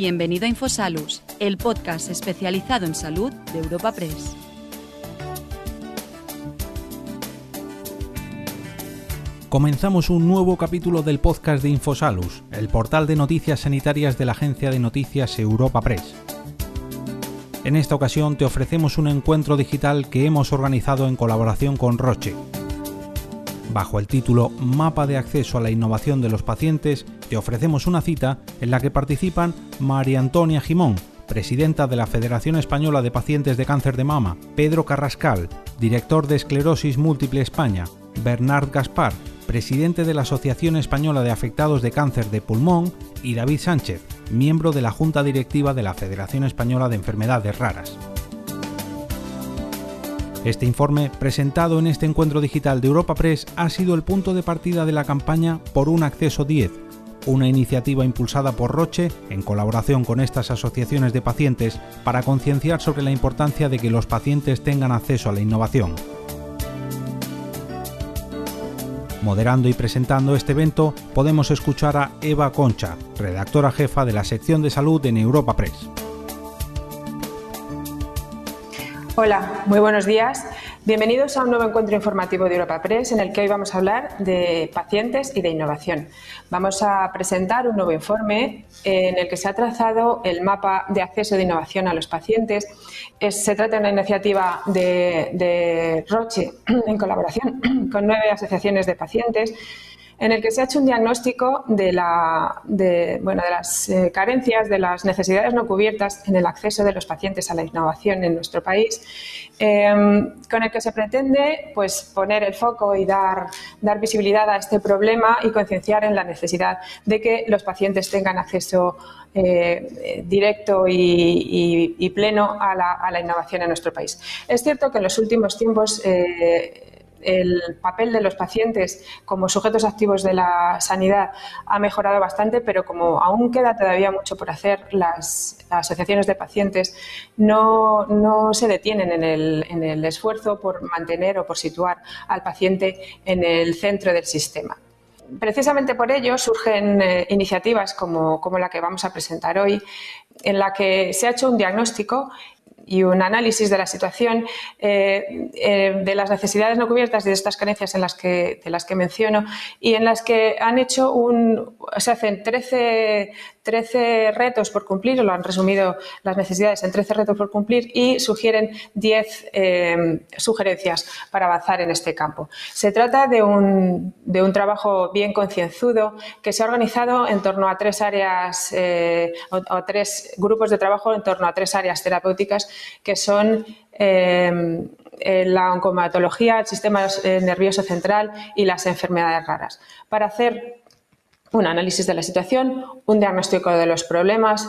Bienvenido a Infosalus, el podcast especializado en salud de Europa Press. Comenzamos un nuevo capítulo del podcast de Infosalus, el portal de noticias sanitarias de la agencia de noticias Europa Press. En esta ocasión te ofrecemos un encuentro digital que hemos organizado en colaboración con Roche. Bajo el título Mapa de acceso a la innovación de los pacientes, te ofrecemos una cita en la que participan María Antonia Jimón, presidenta de la Federación Española de Pacientes de Cáncer de Mama, Pedro Carrascal, director de Esclerosis Múltiple España, Bernard Gaspar, presidente de la Asociación Española de Afectados de Cáncer de Pulmón, y David Sánchez, miembro de la Junta Directiva de la Federación Española de Enfermedades Raras. Este informe, presentado en este encuentro digital de Europa Press, ha sido el punto de partida de la campaña Por un Acceso 10, una iniciativa impulsada por Roche en colaboración con estas asociaciones de pacientes para concienciar sobre la importancia de que los pacientes tengan acceso a la innovación. Moderando y presentando este evento podemos escuchar a Eva Concha, redactora jefa de la sección de salud en Europa Press. Hola, muy buenos días. Bienvenidos a un nuevo encuentro informativo de Europa Press en el que hoy vamos a hablar de pacientes y de innovación. Vamos a presentar un nuevo informe en el que se ha trazado el mapa de acceso de innovación a los pacientes. se trata de una iniciativa de, de Roche en colaboración con nueve asociaciones de pacientes en el que se ha hecho un diagnóstico de, las eh, carencias, de las necesidades no cubiertas en el acceso de los pacientes a la innovación en nuestro país, em, con el que se pretende pues, poner el foco y dar, visibilidad a este problema y concienciar en la necesidad de que los pacientes tengan acceso eh, directo y, pleno a la, a la, innovación en nuestro país. Es cierto que en los últimos tiempos eh, el papel de los pacientes como sujetos activos de la sanidad ha mejorado bastante, pero como aún queda todavía mucho por hacer, las, asociaciones de pacientes no, se detienen en el, esfuerzo por mantener o por situar al paciente en el centro del sistema. Precisamente por ello surgen eh, iniciativas como, como, la que vamos a presentar hoy, en la que se ha hecho un diagnóstico y un análisis de la situación eh, eh, de las necesidades no cubiertas y de estas carencias en las que, de las que menciono y en las que han hecho un, se hacen 13, 13 retos por cumplir, lo han resumido las necesidades en 13 retos por cumplir y sugieren 10 eh, sugerencias para avanzar en este campo. Se trata de un, de un trabajo bien concienzudo que se ha organizado en torno a tres áreas o, tres grupos de trabajo en torno a tres áreas terapéuticas que son eh, la oncomatología, el sistema eh, nervioso central y las enfermedades raras, para hacer un análisis de la situación, un diagnóstico de los problemas,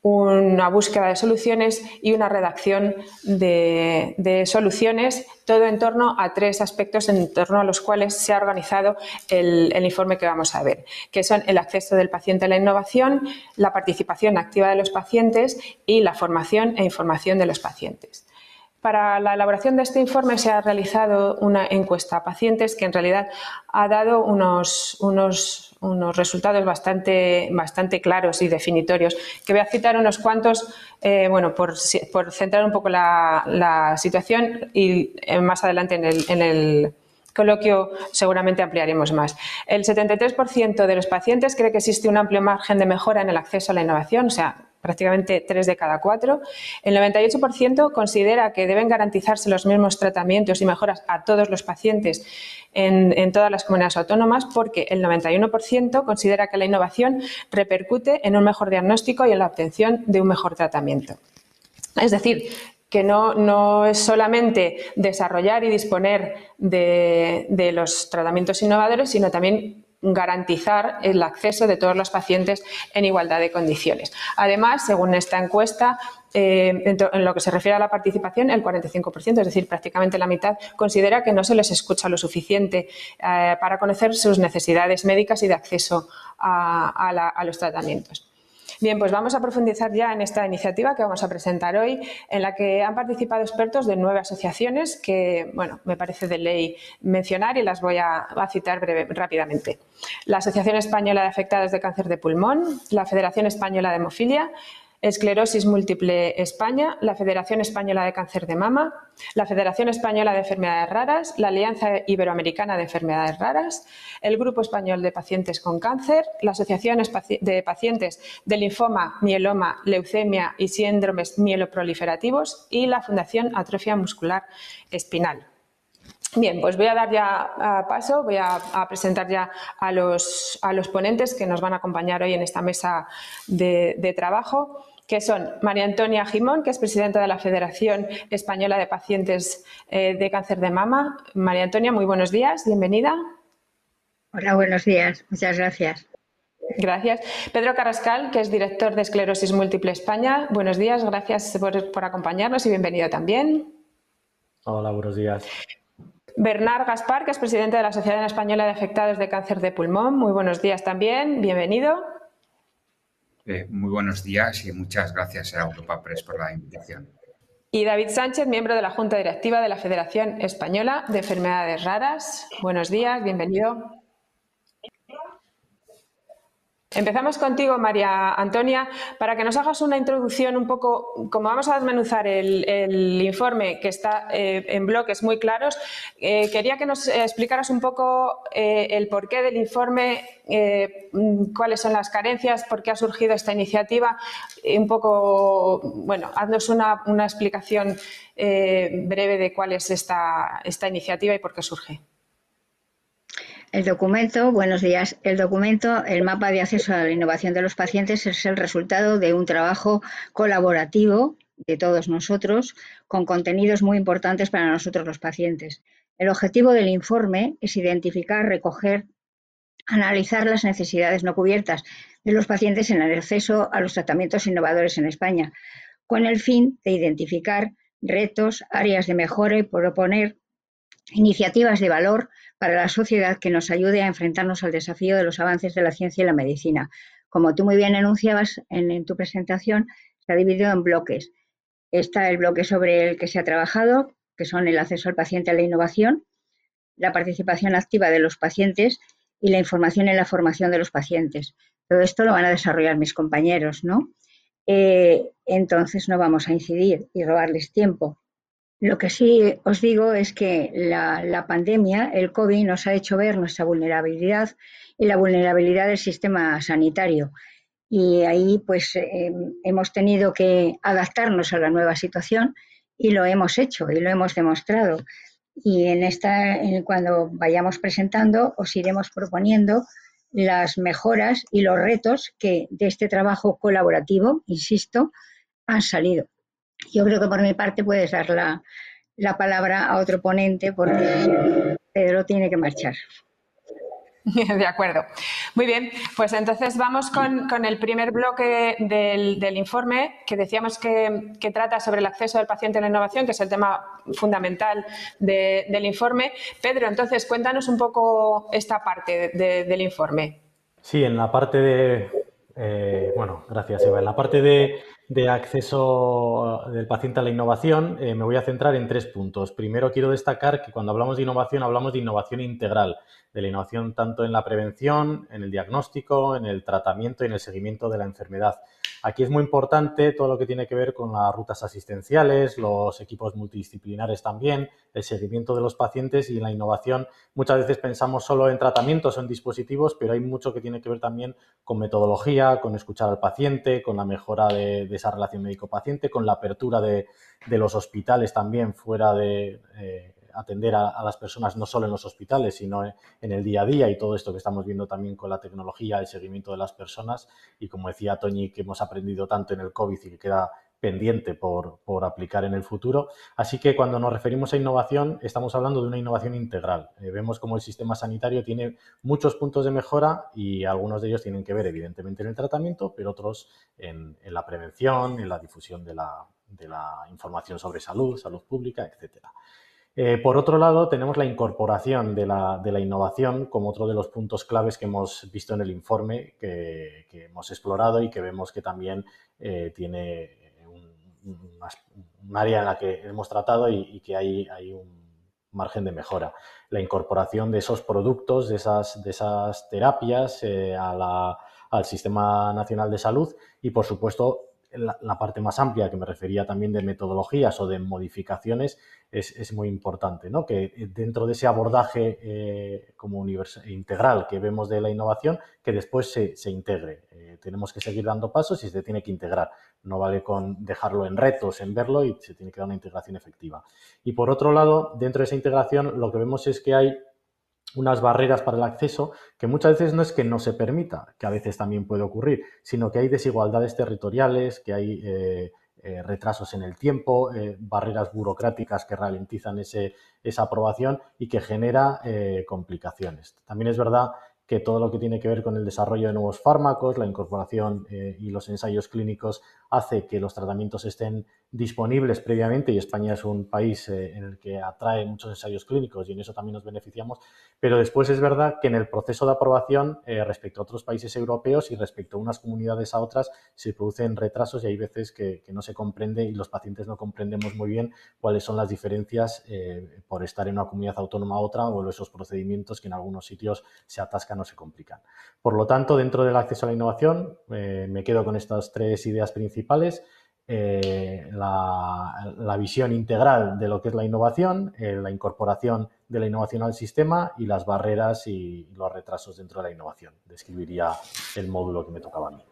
una búsqueda de soluciones y una redacción de, soluciones, todo en torno a tres aspectos en torno a los cuales se ha organizado el, informe que vamos a ver, que son el acceso del paciente a la innovación, la participación activa de los pacientes y la formación e información de los pacientes. Para la elaboración de este informe se ha realizado una encuesta a pacientes que en realidad ha dado unos, unos, unos resultados bastante, bastante claros y definitorios, que voy a citar unos cuantos, eh, bueno, por, por, centrar un poco la, la situación y eh, más adelante en el, en el coloquio seguramente ampliaremos más. El 73% de los pacientes cree que existe un amplio margen de mejora en el acceso a la innovación, o sea, prácticamente 3 de cada 4. El 98% considera que deben garantizarse los mismos tratamientos y mejoras a todos los pacientes en, todas las comunidades autónomas porque el 91% considera que la innovación repercute en un mejor diagnóstico y en la obtención de un mejor tratamiento. Es decir, que no, es solamente desarrollar y disponer de, de los tratamientos innovadores, sino también garantizar el acceso de todos los pacientes en igualdad de condiciones. Además, según esta encuesta, eh, en, lo que se refiere a la participación, el 45%, es decir, prácticamente la mitad, considera que no se les escucha lo suficiente eh, para conocer sus necesidades médicas y de acceso a, los tratamientos. Bien, pues vamos a profundizar ya en esta iniciativa que vamos a presentar hoy, en la que han participado expertos de nueve asociaciones que, bueno, me parece de ley mencionar y las voy a, citar rápidamente. La Asociación Española de Afectados de Cáncer de Pulmón, la Federación Española de Hemofilia, Esclerosis Múltiple España, la Federación Española de Cáncer de Mama, la Federación Española de Enfermedades Raras, la Alianza Iberoamericana de Enfermedades Raras, el Grupo Español de Pacientes con Cáncer, la Asociación de Pacientes de Linfoma, Mieloma, Leucemia y Síndromes Mieloproliferativos y la Fundación Atrofia Muscular Espinal. Bien, pues voy a dar ya paso, voy a, presentar ya a los, a los, ponentes que nos van a acompañar hoy en esta mesa de, trabajo, que son María Antonia Gimón, que es presidenta de la Federación Española de Pacientes eh, de Cáncer de Mama. María Antonia, muy buenos días, bienvenida. Hola, buenos días, muchas gracias. Gracias. Pedro Carrascal, que es director de Esclerosis Múltiple España. Buenos días, gracias por, por acompañarnos y bienvenido también. Hola, buenos días. Bernard Gaspar, que es presidente de la Sociedad Española de Afectados de Cáncer de Pulmón. Muy buenos días también, bienvenido. Eh, muy buenos días y muchas gracias a Europa Press por la invitación. Y David Sánchez, miembro de la Junta Directiva de la Federación Española de Enfermedades Raras. Buenos días, bienvenido. Empezamos contigo, María Antonia, para que nos hagas una introducción un poco, como vamos a desmenuzar el, informe que está eh, en bloques muy claros, eh, quería que nos explicaras un poco eh, el porqué del informe, cuáles son las carencias, por qué ha surgido esta iniciativa, un poco, bueno, haznos una, explicación breve de cuál es esta iniciativa y por qué surge. El documento, buenos días. El documento, el mapa de acceso a la innovación de los pacientes es el resultado de un trabajo colaborativo de todos nosotros con contenidos muy importantes para nosotros los pacientes. El objetivo del informe es identificar, recoger, analizar las necesidades no cubiertas de los pacientes en el acceso a los tratamientos innovadores en España, con el fin de identificar retos, áreas de mejora y proponer iniciativas de valor para la sociedad que nos ayude a enfrentarnos al desafío de los avances de la ciencia y la medicina. Como tú muy bien enunciabas en, tu presentación, se ha dividido en bloques. Está el bloque sobre el que se ha trabajado, que son el acceso al paciente a la innovación, la participación activa de los pacientes y la información en la formación de los pacientes. Todo esto lo van a desarrollar mis compañeros, ¿no? Eh, entonces no vamos a incidir y robarles tiempo. Lo que sí os digo es que la, pandemia, el COVID, nos ha hecho ver nuestra vulnerabilidad y la vulnerabilidad del sistema sanitario. Y ahí pues eh, hemos tenido que adaptarnos a la nueva situación y lo hemos hecho y lo hemos demostrado. Y en esta, cuando vayamos presentando, os iremos proponiendo las mejoras y los retos que de este trabajo colaborativo, insisto, han salido. Yo creo que por mi parte puedes dar la, palabra a otro ponente porque Pedro tiene que marchar. De acuerdo. Muy bien, pues entonces vamos con, el primer bloque del, informe que decíamos que, trata sobre el acceso del paciente a la innovación, que es el tema fundamental del informe. Pedro, entonces cuéntanos un poco esta parte del informe. Sí, en la parte de, eh, bueno, gracias Eva, en la parte de acceso del paciente a la innovación, eh, me voy a centrar en tres puntos. Primero, quiero destacar que cuando hablamos de innovación, hablamos de innovación integral, de la innovación tanto en la prevención, en el diagnóstico, en el tratamiento y en el seguimiento de la enfermedad. Aquí es muy importante todo lo que tiene que ver con las rutas asistenciales, los equipos multidisciplinares también, el seguimiento de los pacientes y la innovación. Muchas veces pensamos solo en tratamientos o en dispositivos, pero hay mucho que tiene que ver también con metodología, con escuchar al paciente, con la mejora de, esa relación médico-paciente, con la apertura de, los hospitales también fuera de... Eh, atender a, las personas no solo en los hospitales, sino en, el día a día y todo esto que estamos viendo también con la tecnología, el seguimiento de las personas y como decía Toñi, que hemos aprendido tanto en el COVID y que queda pendiente por, aplicar en el futuro. Así que cuando nos referimos a innovación, estamos hablando de una innovación integral. Eh, vemos como el sistema sanitario tiene muchos puntos de mejora y algunos de ellos tienen que ver, evidentemente, en el tratamiento, pero otros en, la prevención, en la difusión de la, de la información sobre salud, salud pública, etcétera. Eh, por otro lado, tenemos la incorporación de la, innovación como otro de los puntos claves que hemos visto en el informe que, hemos explorado y que vemos que también eh, tiene un, área en la que hemos tratado y, que hay, hay, un margen de mejora. La incorporación de esos productos, de esas, de esas terapias eh, al Sistema Nacional de Salud y, por supuesto, la, parte más amplia que me refería también de metodologías o de modificaciones es, muy importante, ¿no? Que dentro de ese abordaje eh, como integral que vemos de la innovación, que después se, integre. Eh, tenemos que seguir dando pasos y se tiene que integrar. No vale con dejarlo en retos, en verlo y se tiene que dar una integración efectiva. Y por otro lado, dentro de esa integración, lo que vemos es que hay unas barreras para el acceso que muchas veces no es que no se permita, que a veces también puede ocurrir, sino que hay desigualdades territoriales, que hay eh, eh, retrasos en el tiempo, eh, barreras burocráticas que ralentizan ese, esa aprobación y que genera complicaciones. También es verdad que todo lo que tiene que ver con el desarrollo de nuevos fármacos, la incorporación y los ensayos clínicos hace que los tratamientos estén disponibles previamente y España es un país eh, en el que atrae muchos ensayos clínicos y en eso también nos beneficiamos, pero después es verdad que en el proceso de aprobación eh, respecto a otros países europeos y respecto a unas comunidades a otras se producen retrasos y hay veces que, no se comprende y los pacientes no comprendemos muy bien cuáles son las diferencias eh, por estar en una comunidad autónoma a otra o esos procedimientos que en algunos sitios se atascan o se complican. Por lo tanto, dentro del acceso a la innovación, me quedo con estas tres ideas principales. Eh, la, visión integral de lo que es la innovación, eh, la incorporación de la innovación al sistema y las barreras y los retrasos dentro de la innovación. Describiría el módulo que me tocaba a mí.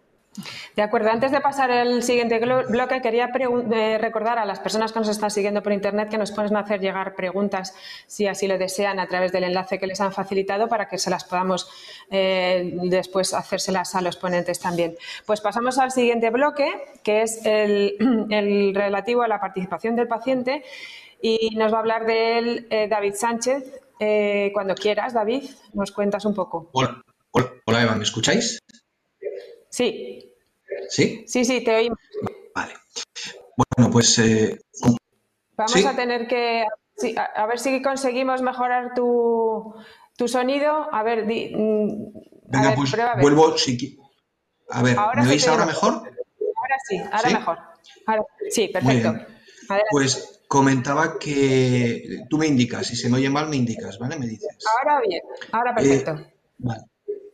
De acuerdo, antes de pasar al siguiente bloque, quería eh, recordar a las personas que nos están siguiendo por Internet que nos pueden hacer llegar preguntas, si así lo desean, a través del enlace que les han facilitado para que se las podamos eh, después hacérselas a los ponentes también. Pues pasamos al siguiente bloque, que es el, relativo a la participación del paciente y nos va a hablar de él eh, David Sánchez. cuando quieras, David, nos cuentas un poco. Hola, hola Eva, ¿me escucháis? Sí. ¿Sí? Sí, sí, te oímos. Vale. Bueno, pues... Eh, Vamos a tener que... a, ver si conseguimos mejorar tu, sonido. A ver, mm, Venga, pues vuelvo... A ver, ¿me oís ahora mejor? Ahora sí, ahora mejor. sí, perfecto. Pues comentaba que tú me indicas, si se me oye mal me indicas, ¿vale? Me dices. Ahora bien, ahora perfecto. Eh, vale.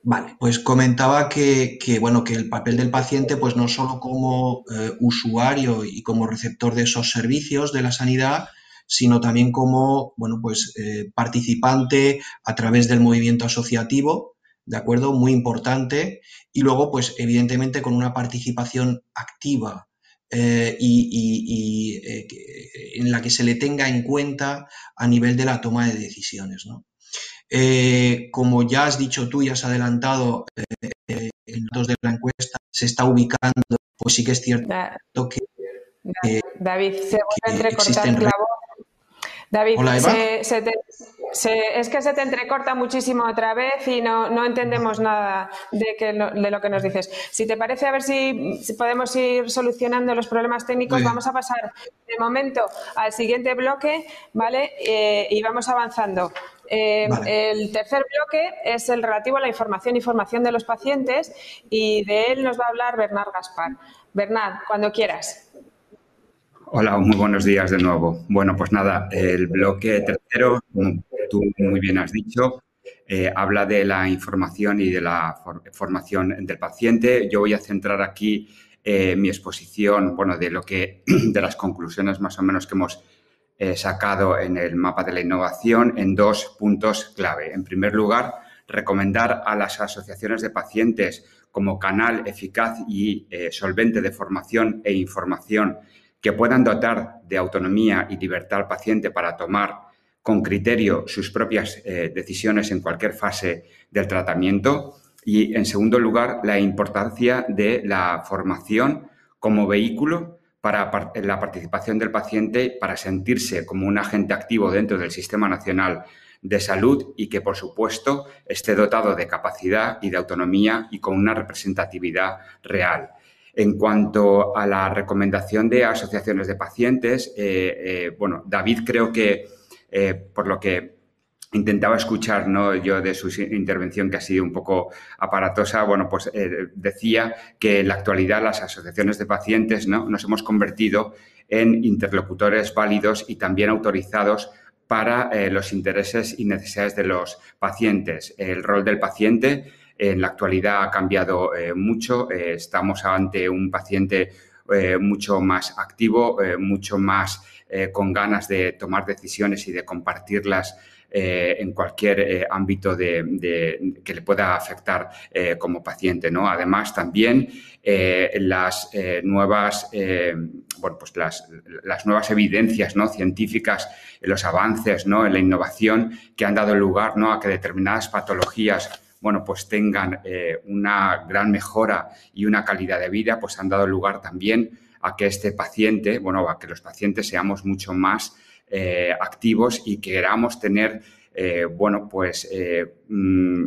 Vale, pues comentaba que, bueno, que el papel del paciente, pues no solo como eh, usuario y como receptor de esos servicios de la sanidad, sino también como, bueno, pues eh, participante a través del movimiento asociativo, ¿de acuerdo? Muy importante. Y luego, pues evidentemente con una participación activa eh, y, en la que se le tenga en cuenta a nivel de la toma de decisiones, ¿no? Eh, como ya has dicho tú y has adelantado eh, eh, en datos de la encuesta, se está ubicando, pues sí que es cierto que... David, se vuelve a entrecortar la voz. David, es que se te entrecorta muchísimo otra vez y no, entendemos nada de, que, de, lo que nos dices. Si te parece, a ver si, podemos ir solucionando los problemas técnicos, vamos a pasar de momento al siguiente bloque, ¿vale? y vamos avanzando. Eh, el tercer bloque es el relativo a la información y formación de los pacientes y de él nos va a hablar Bernard Gaspar. Bernard, cuando quieras. Hola, muy buenos días de nuevo. Bueno, pues nada, el bloque tercero, tú muy bien has dicho, eh, habla de la información y de la formación del paciente. Yo voy a centrar aquí eh, mi exposición, bueno, de lo que, de las conclusiones más o menos que hemos eh, sacado en el mapa de la innovación en dos puntos clave. En primer lugar, recomendar a las asociaciones de pacientes como canal eficaz y eh, solvente de formación e información que puedan dotar de autonomía y libertad al paciente para tomar con criterio sus propias eh, decisiones en cualquier fase del tratamiento. Y, en segundo lugar, la importancia de la formación como vehículo para la participación del paciente para sentirse como un agente activo dentro del Sistema Nacional de Salud y que, por supuesto, esté dotado de capacidad y de autonomía y con una representatividad real. En cuanto a la recomendación de asociaciones de pacientes, eh, eh, bueno, David creo que por lo que intentaba escuchar, ¿no? Yo de su intervención que ha sido un poco aparatosa, bueno, pues eh, decía que en la actualidad las asociaciones de pacientes, ¿no? Nos hemos convertido en interlocutores válidos y también autorizados para eh, los intereses y necesidades de los pacientes. El rol del paciente en la actualidad ha cambiado eh, mucho. estamos ante un paciente mucho más activo, mucho más con ganas de tomar decisiones y de compartirlas eh, en cualquier eh, ámbito de, que le pueda afectar eh, como paciente. ¿no? Además, también las nuevas, bueno, pues las, las, nuevas evidencias ¿no? científicas, los avances ¿no? en la innovación que han dado lugar ¿no? a que determinadas patologías bueno, pues tengan una gran mejora y una calidad de vida, pues han dado lugar también a que este paciente, bueno, a que los pacientes seamos mucho más eh, activos y queramos tener, eh, bueno, pues eh, mm,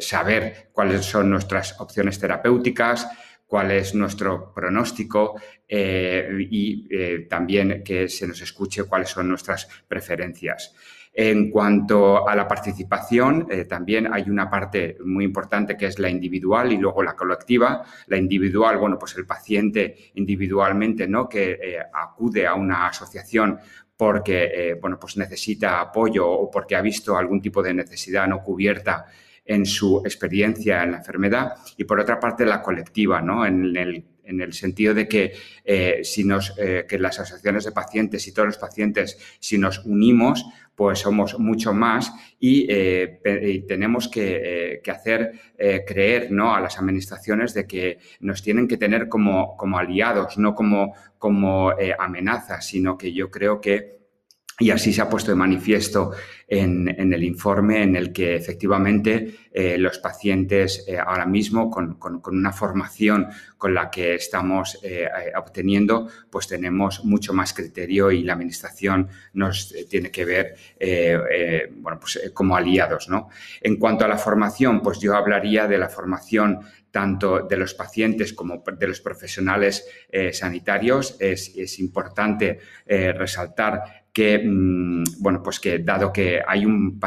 saber cuáles son nuestras opciones terapéuticas, cuál es nuestro pronóstico y también que se nos escuche cuáles son nuestras preferencias. En cuanto a la participación, también hay una parte muy importante que es la individual y luego la colectiva. La individual, bueno, pues el paciente individualmente, ¿no? Que acude a una asociación porque eh, bueno, pues necesita apoyo o porque ha visto algún tipo de necesidad no cubierta en su experiencia en la enfermedad y por otra parte la colectiva, ¿no? en, el, en el sentido de que, eh, si nos, eh, que las asociaciones de pacientes y todos los pacientes, si nos unimos, pues somos mucho más y, tenemos que, que hacer creer ¿no? a las administraciones de que nos tienen que tener como, como aliados, no como, como amenazas, sino que yo creo que y así se ha puesto de manifiesto en, el informe en el que efectivamente eh, los pacientes eh, ahora mismo con, una formación con la que estamos eh, obteniendo, pues tenemos mucho más criterio y la administración nos tiene que ver bueno, pues, como aliados. ¿no? En cuanto a la formación, pues yo hablaría de la formación tanto de los pacientes como de los profesionales sanitarios. Es, es importante resaltar que, mm, bueno, pues que dado que hay un,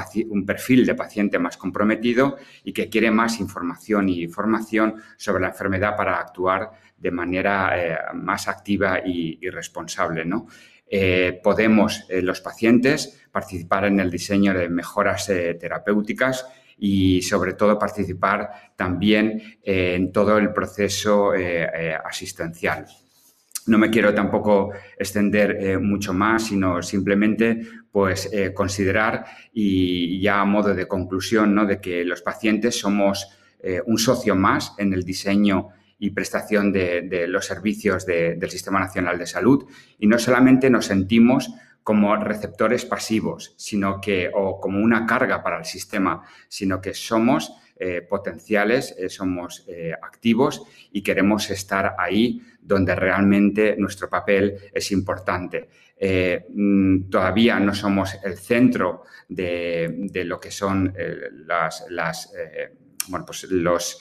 perfil de paciente más comprometido y que quiere más información y información sobre la enfermedad para actuar de manera eh, más activa y, responsable, ¿no? Eh, podemos, eh, los pacientes, participar en el diseño de mejoras terapéuticas y sobre todo participar también en todo el proceso asistencial. No me quiero tampoco extender eh, mucho más, sino simplemente pues eh, considerar y ya a modo de conclusión ¿no? de que los pacientes somos eh, un socio más en el diseño y prestación de, los servicios del Sistema Nacional de Salud y no solamente nos sentimos como receptores pasivos, sino que o como una carga para el sistema, sino que somos potenciales, somos activos y queremos estar ahí donde realmente nuestro papel es importante. Eh, mm, todavía no somos el centro de, lo que son eh, las, eh, bueno, pues los,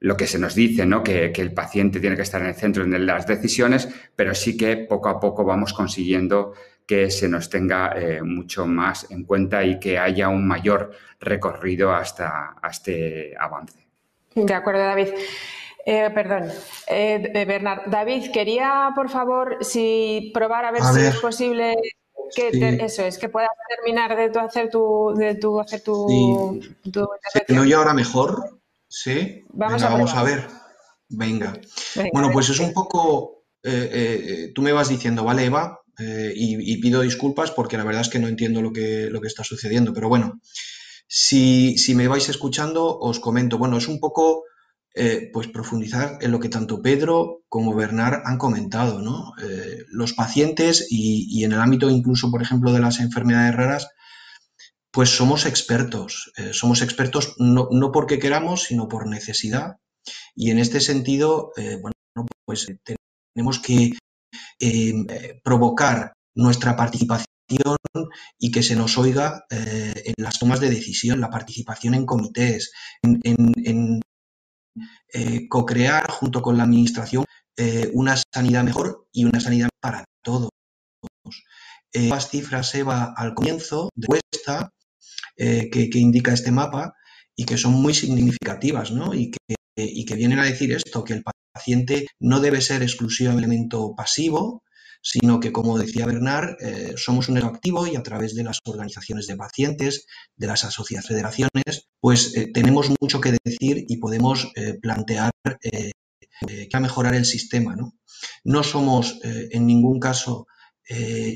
lo que se nos dice, ¿no? Que, el paciente tiene que estar en el centro de las decisiones, pero sí que poco a poco vamos consiguiendo que se nos tenga mucho más en cuenta y que haya un mayor recorrido hasta, hasta este avance. De acuerdo, David. Eh, perdón, eh, eh, Bernard. David, quería, por favor, si probar a ver si es posible que eso es, que puedas terminar de tu hacer tu, de tu hacer tu, ¿Se me ahora mejor? Sí. Vamos, a, vamos a, ver. Venga. bueno, pues es un poco. tú me vas diciendo, ¿vale, Eva? Y, pido disculpas porque la verdad es que no entiendo lo que, lo que está sucediendo. Pero bueno, si, si me vais escuchando, os comento. Bueno, es un poco eh, pues profundizar en lo que tanto Pedro como Bernard han comentado, ¿no? Eh, los pacientes y, en el ámbito incluso, por ejemplo, de las enfermedades raras, pues somos expertos. Eh, somos expertos no, porque queramos, sino por necesidad. Y en este sentido, bueno, pues tenemos que provocar nuestra participación y que se nos oiga en las tomas de decisión, la participación en comités, en eh, co-crear junto con la Administración eh, una sanidad mejor y una sanidad para todos. eh, las cifras Eva al comienzo de encuesta eh, que, indica este mapa y que son muy significativas, ¿no? Y que, y que vienen a decir esto, que el paciente no debe ser exclusivo elemento pasivo, sino que, como decía Bernard, eh, somos un ego activo y a través de las organizaciones de pacientes, de las asociaciones, federaciones, pues eh, tenemos mucho que decir y podemos eh, plantear que a mejorar el sistema. No, no somos en ningún caso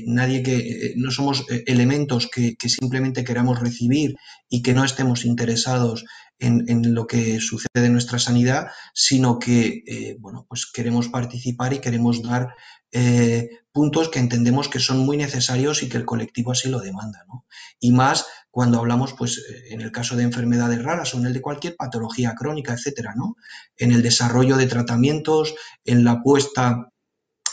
nadie que no somos elementos que, simplemente queramos recibir y que no estemos interesados en, lo que sucede en nuestra sanidad, sino que bueno, pues queremos participar y queremos dar eh, puntos que entendemos que son muy necesarios y que el colectivo así lo demanda. Y más cuando hablamos, pues, eh, en el caso de enfermedades raras o en el de cualquier patología crónica, etcétera, ¿no? En el desarrollo de tratamientos, en la puesta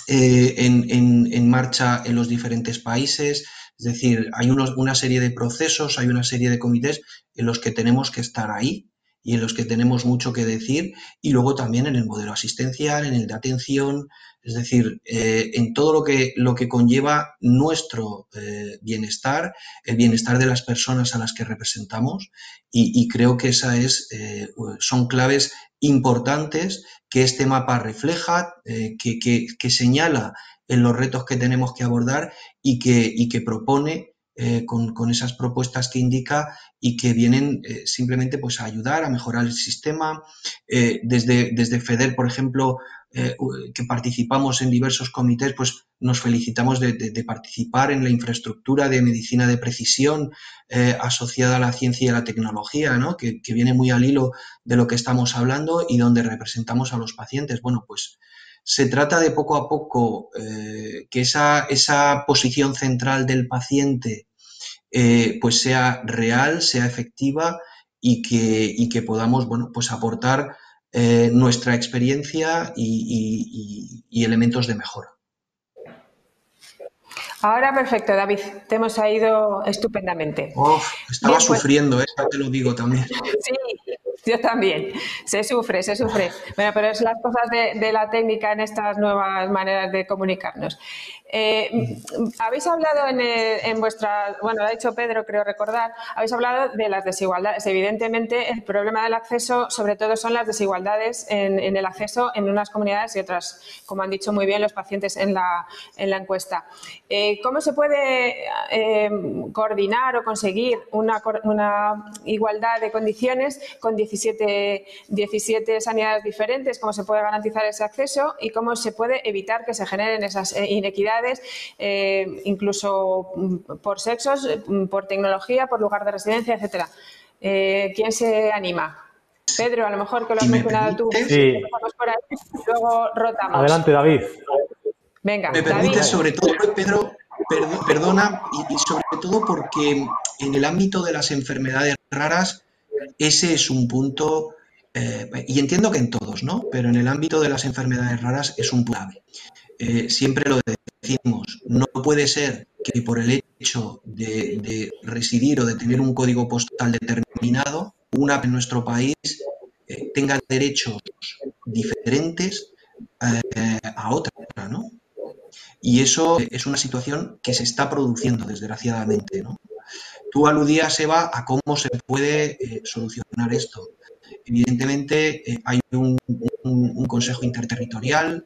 eh, en, marcha en los diferentes países. Es decir, hay una serie de procesos, hay una serie de comités en los que tenemos que estar ahí y en los que tenemos mucho que decir, y luego también en el modelo asistencial, en el de atención, es decir, eh, en todo lo que, lo que conlleva nuestro eh, bienestar, el bienestar de las personas a las que representamos, y, creo que esa es, eh, son claves importantes que este mapa refleja, que, que, señala en los retos que tenemos que abordar y que, y que propone eh, con, esas propuestas que indica y que vienen eh, simplemente pues, a ayudar a mejorar el sistema. Eh, desde, desde FEDER, por ejemplo, que participamos en diversos comités, pues nos felicitamos de, participar en la infraestructura de medicina de precisión asociada a la ciencia y a la tecnología, ¿no? que, que, viene muy al hilo de lo que estamos hablando y donde representamos a los pacientes. Bueno, pues se trata de poco a poco eh, que esa, esa, posición central del paciente eh, pues sea real, sea efectiva y que, que podamos bueno, pues aportar eh, nuestra experiencia y, elementos de mejora. Ahora perfecto, David, te hemos ido estupendamente. estaba pues sufriendo, te lo digo también. Sí, yo también. Se sufre, se sufre. Bueno, pero es las cosas de, la técnica en estas nuevas maneras de comunicarnos. Eh, habéis hablado en, vuestra, bueno, lo ha dicho Pedro, creo recordar, habéis hablado de las desigualdades. Evidentemente, el problema del acceso, sobre todo, son las desigualdades en, el acceso en unas comunidades y otras, como han dicho muy bien los pacientes en la, en la encuesta. Eh, ¿Cómo se puede eh, coordinar o conseguir una, igualdad de condiciones con 17, 17 sanidades diferentes? ¿Cómo se puede garantizar ese acceso y cómo se puede evitar que se generen esas inequidades? Eh, incluso mm, por sexos, mm, por tecnología, por lugar de residencia, etcétera. Eh, ¿Quién se anima? Pedro, a lo mejor que lo has mencionado tú. Sí. luego rotamos. Adelante, David. Venga, Me permite, sobre todo, Pedro, perdona, y, sobre todo porque en el ámbito de las enfermedades raras, ese es un punto, eh, y entiendo que en todos, ¿no? Pero en el ámbito de las enfermedades raras es un clave. siempre lo decimos, no puede ser que por el hecho de, residir o de tener un código postal determinado, una en nuestro país eh, tenga derechos diferentes eh, a otra, ¿no? Y eso es una situación que se está produciendo, desgraciadamente, ¿no? Tú aludías, Eva, a cómo se puede eh, solucionar esto. Evidentemente, hay un, consejo interterritorial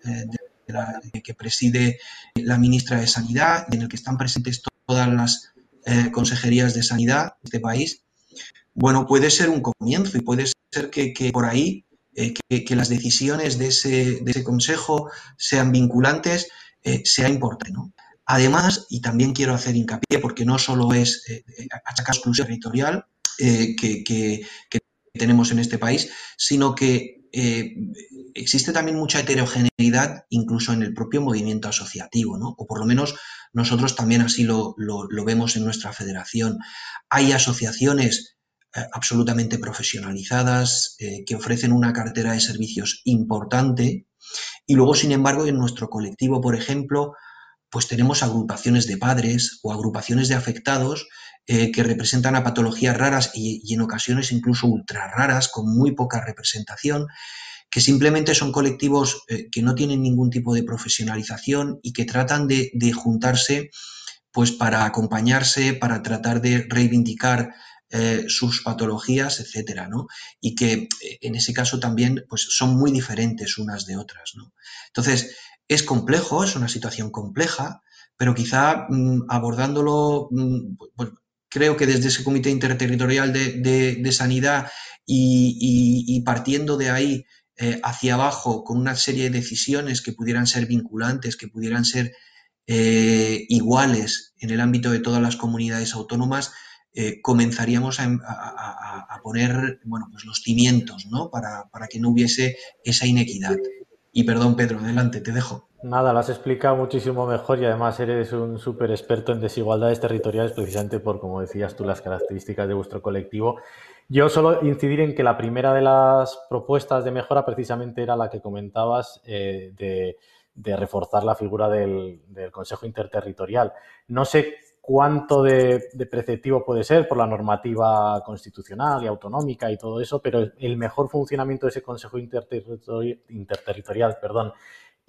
de que preside la ministra de Sanidad y en el que están presentes todas las eh, consejerías de sanidad de este país, bueno, puede ser un comienzo y puede ser que, por ahí eh, que, las decisiones de ese, de ese consejo sean vinculantes, eh, sea importante. ¿no? Además, y también quiero hacer hincapié, porque no solo es achacar exclusión territorial que, que, tenemos en este país, sino que eh, existe también mucha heterogeneidad incluso en el propio movimiento asociativo, ¿no? o por lo menos nosotros también así lo, vemos en nuestra federación. Hay asociaciones eh, absolutamente profesionalizadas eh, que ofrecen una cartera de servicios importante y luego, sin embargo, en nuestro colectivo, por ejemplo, pues tenemos agrupaciones de padres o agrupaciones de afectados eh, que representan a patologías raras y, en ocasiones incluso ultra raras, con muy poca representación, que simplemente son colectivos eh, que no tienen ningún tipo de profesionalización y que tratan de, juntarse pues para acompañarse, para tratar de reivindicar eh, sus patologías, etcétera, ¿no? Y que en ese caso también pues, son muy diferentes unas de otras, ¿no? Entonces, es complejo, es una situación compleja, pero quizá mm, abordándolo, mm, pues, creo que desde ese comité interterritorial de, sanidad y, partiendo de ahí eh, hacia abajo con una serie de decisiones que pudieran ser vinculantes, que pudieran ser iguales en el ámbito de todas las comunidades autónomas, eh, comenzaríamos a, poner bueno, pues los cimientos ¿no? para, que no hubiese esa inequidad. Y perdón, Pedro, adelante, te dejo. Nada, lo has explicado muchísimo mejor y además eres un súper experto en desigualdades territoriales precisamente por, como decías tú, las características de vuestro colectivo. Yo solo incidir en que la primera de las propuestas de mejora precisamente era la que comentabas eh, de, reforzar la figura del, del Consejo Interterritorial. No sé cuánto de, preceptivo puede ser por la normativa constitucional y autonómica y todo eso, pero el mejor funcionamiento de ese Consejo Interterritorial, interterritorial perdón,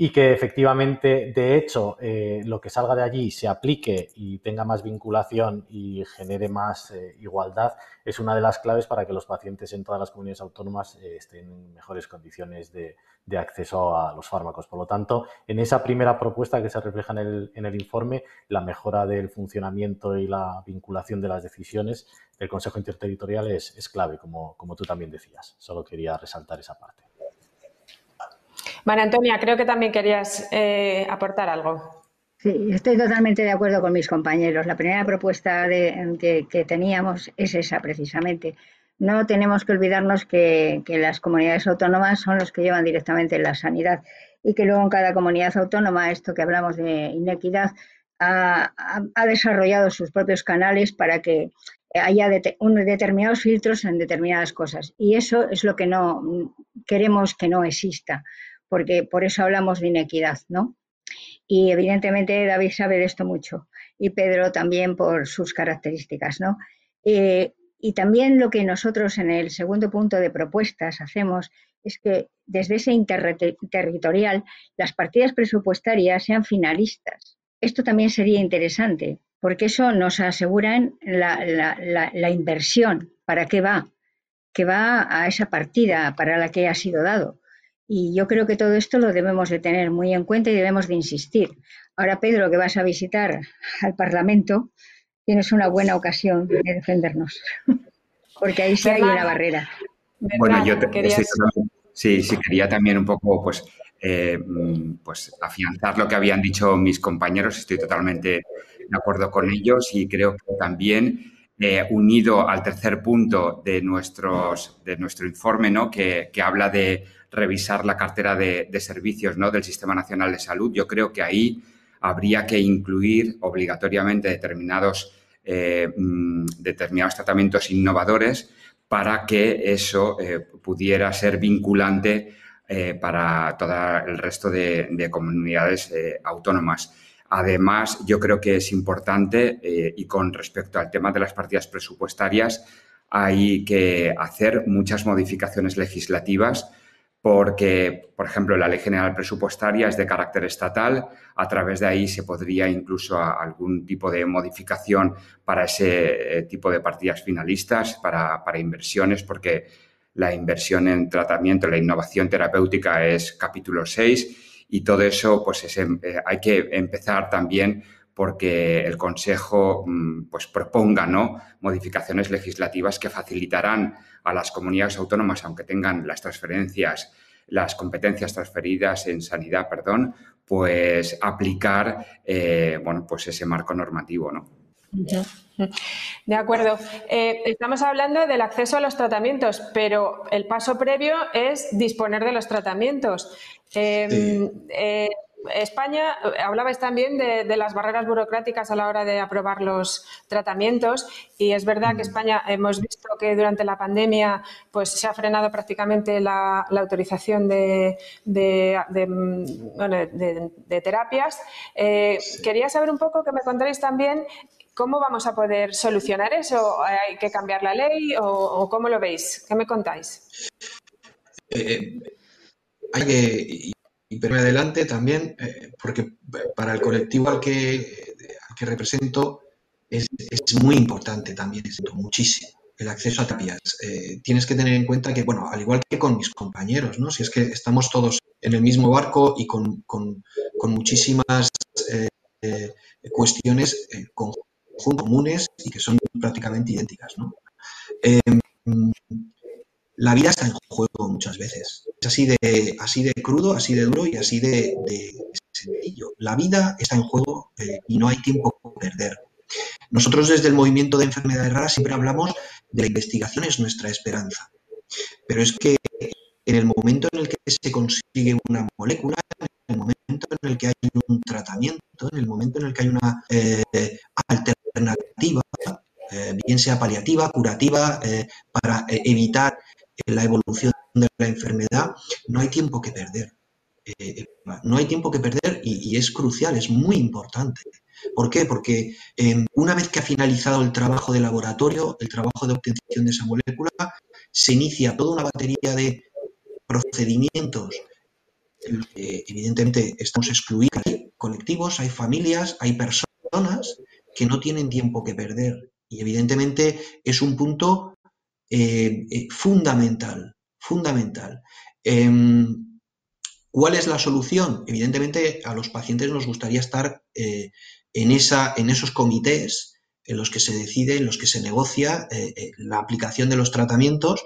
y que efectivamente, de hecho, eh, lo que salga de allí se aplique y tenga más vinculación y genere más eh, igualdad, es una de las claves para que los pacientes en todas las comunidades autónomas eh, estén en mejores condiciones de, acceso a los fármacos. Por lo tanto, en esa primera propuesta que se refleja en el, en el informe, la mejora del funcionamiento y la vinculación de las decisiones del Consejo Interterritorial es, clave, como tú también decías. Solo quería resaltar esa parte. María Antonia, creo que también querías eh, aportar algo. Sí, estoy totalmente de acuerdo con mis compañeros. La primera propuesta que, teníamos es esa precisamente. No tenemos que olvidarnos que, las comunidades autónomas son los que llevan directamente la sanidad y que luego en cada comunidad autónoma, esto que hablamos de inequidad, ha, desarrollado sus propios canales para que haya determinados filtros en determinadas cosas. Y eso es lo que no queremos que no exista porque por eso hablamos de inequidad, ¿no? Y evidentemente David sabe de esto mucho y Pedro también por sus características, ¿no? Eh, y también lo que nosotros en el segundo punto de propuestas hacemos es que desde ese interterritorial las partidas presupuestarias sean finalistas. Esto también sería interesante, porque eso nos asegura la, la inversión, para qué va, que va a esa partida para la que ha sido dado. Y yo creo que todo esto lo debemos de tener muy en cuenta y debemos de insistir. Ahora, Pedro, que vas a visitar al Parlamento, tienes una buena ocasión de defendernos, porque ahí sí hay una barrera. Bueno, yo sí, sí, quería también un poco, pues, eh, pues, afianzar lo que habían dicho mis compañeros. Estoy totalmente de acuerdo con ellos y creo que también eh, unido al tercer punto de, nuestros, de nuestro informe, ¿no? que, que habla de revisar la cartera de, servicios ¿no? del Sistema Nacional de Salud. Yo creo que ahí habría que incluir obligatoriamente determinados, eh, mm, determinados tratamientos innovadores para que eso eh, pudiera ser vinculante eh, para todo el resto de, comunidades autónomas. Además, yo creo que es importante, y con respecto al tema de las partidas presupuestarias, hay que hacer muchas modificaciones legislativas porque, por ejemplo, la Ley General Presupuestaria es de carácter estatal, a través de ahí se podría incluso algún tipo de modificación para ese eh, tipo de partidas finalistas, para, inversiones, porque la inversión en tratamiento, la innovación terapéutica es capítulo 6 y todo eso pues eh, hay que empezar también porque el Consejo mm, pues, proponga ¿no? modificaciones legislativas que facilitarán a las comunidades autónomas, aunque tengan las transferencias, las competencias transferidas en sanidad, perdón, pues aplicar eh, bueno, pues ese marco normativo. ¿no? De acuerdo. Eh, estamos hablando del acceso a los tratamientos, pero el paso previo es disponer de los tratamientos. Eh, España, eh, hablabais también de, las barreras burocráticas a la hora de aprobar los tratamientos y es verdad que España hemos visto que durante la pandemia pues se ha frenado prácticamente la, autorización de, terapias. Eh, quería saber un poco que me contarais también cómo vamos a poder solucionar eso. ¿Hay que cambiar la ley o, cómo lo veis? ¿Qué me contáis? Eh, hay que y pero adelante también, eh, porque para el colectivo al que, que represento es, muy importante también, muchísimo el acceso a terapias. Eh, tienes que tener en cuenta que, bueno, al igual que con mis compañeros, ¿no? Si es que estamos todos en el mismo barco y con, muchísimas eh, eh, cuestiones comunes y que son prácticamente idénticas, ¿no? La vida está en juego muchas veces. Es así de, así de crudo, así de duro y así de, sencillo. La vida está en juego y no hay tiempo que perder. Nosotros desde el movimiento de enfermedades raras siempre hablamos de la investigación es nuestra esperanza. Pero es que en el momento en el que se consigue una molécula, en el momento en el que hay un tratamiento, en el momento en el que hay una eh, alternativa, eh, bien sea paliativa, curativa, eh, para evitar la evolución de la enfermedad, no hay tiempo que perder. no hay tiempo que perder y es crucial, es muy importante. ¿Por qué? Porque em, una vez que ha finalizado el trabajo de laboratorio, el trabajo de obtención de esa molécula, se inicia toda una batería de procedimientos evidentemente estamos excluidos. Hay colectivos, hay familias, hay personas que no tienen tiempo que perder. Y evidentemente es un punto eh, eh, fundamental, fundamental. Em, ¿Cuál es la solución? Evidentemente a los pacientes nos gustaría estar eh, en, esa, en esos comités en los que se decide, en los que se negocia la aplicación de los tratamientos,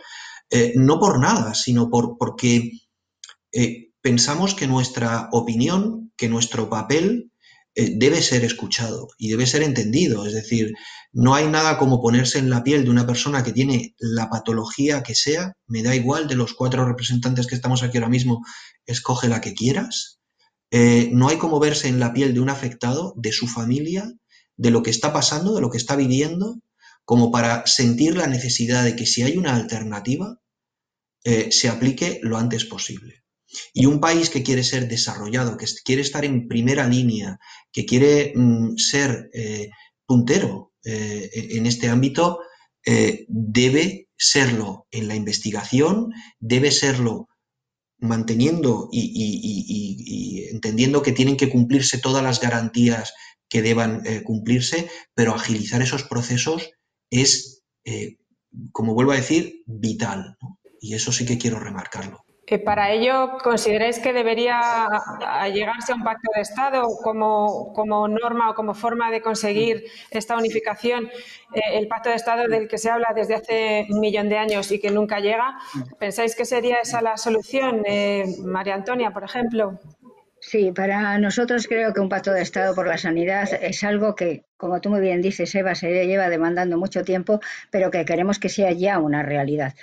no por nada, sino por, porque pensamos que nuestra opinión, que nuestro papel debe ser escuchado y debe ser entendido. Es decir, no hay nada como ponerse en la piel de una persona que tiene la patología que sea, me da igual de los cuatro representantes que estamos aquí ahora mismo, escoge la que quieras, eh, no hay como verse en la piel de un afectado, de su familia, de lo que está pasando, de lo que está viviendo, como para sentir la necesidad de que si hay una alternativa, eh, se aplique lo antes posible. Y un país que quiere ser desarrollado, que quiere estar en primera línea, que quiere mm, ser eh, puntero en este ámbito, debe serlo en la investigación, debe serlo manteniendo y, entendiendo que tienen que cumplirse todas las garantías que deban eh, cumplirse, pero agilizar esos procesos es, eh, como vuelvo a decir, vital. Y eso sí que quiero remarcarlo para ello, ¿consideráis que debería llegarse a un pacto de Estado como, norma o como forma de conseguir esta unificación? Eh, el pacto de Estado del que se habla desde hace un millón de años y que nunca llega. ¿Pensáis que sería esa la solución, eh, María Antonia, por ejemplo? Sí, para nosotros creo que un pacto de Estado por la sanidad es algo que, como tú muy bien dices, Eva, se lleva demandando mucho tiempo, pero que queremos que sea ya una realidad.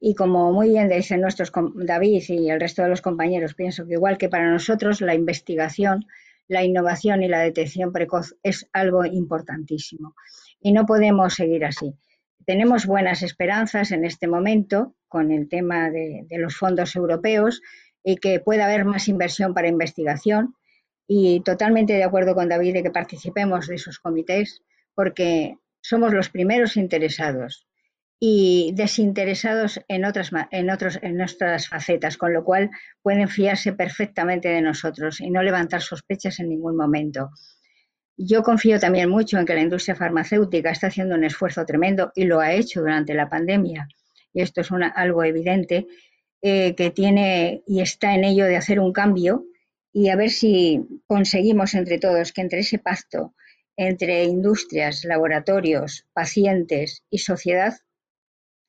Y como muy bien dicen nuestros David y el resto de los compañeros, pienso que igual que para nosotros la investigación, la innovación y la detección precoz es algo importantísimo. Y no podemos seguir así. Tenemos buenas esperanzas en este momento con el tema de, de los fondos europeos y que pueda haber más inversión para investigación. Y totalmente de acuerdo con David de que participemos de esos comités porque somos los primeros interesados y desinteresados en otras, en, otros, en nuestras facetas, con lo cual pueden fiarse perfectamente de nosotros y no levantar sospechas en ningún momento. Yo confío también mucho en que la industria farmacéutica está haciendo un esfuerzo tremendo y lo ha hecho durante la pandemia. Y esto es una, algo evidente eh, que tiene y está en ello de hacer un cambio y a ver si conseguimos entre todos que entre ese pacto entre industrias, laboratorios, pacientes y sociedad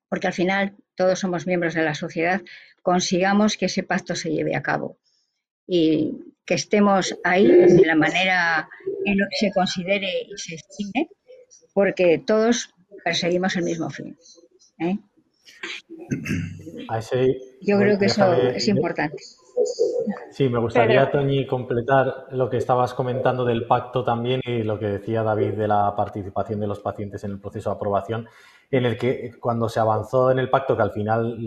porque al final todos somos miembros de la sociedad, consigamos que ese pacto se lleve a cabo y que estemos ahí de la manera que se considere y se estime, porque todos perseguimos el mismo fin. ¿eh? Yo creo que eso es importante. Sí, me gustaría, Toñi, completar lo que estabas comentando del pacto también y lo que decía David de la participación de los pacientes en el proceso de aprobación en el que cuando se avanzó en el pacto, que al final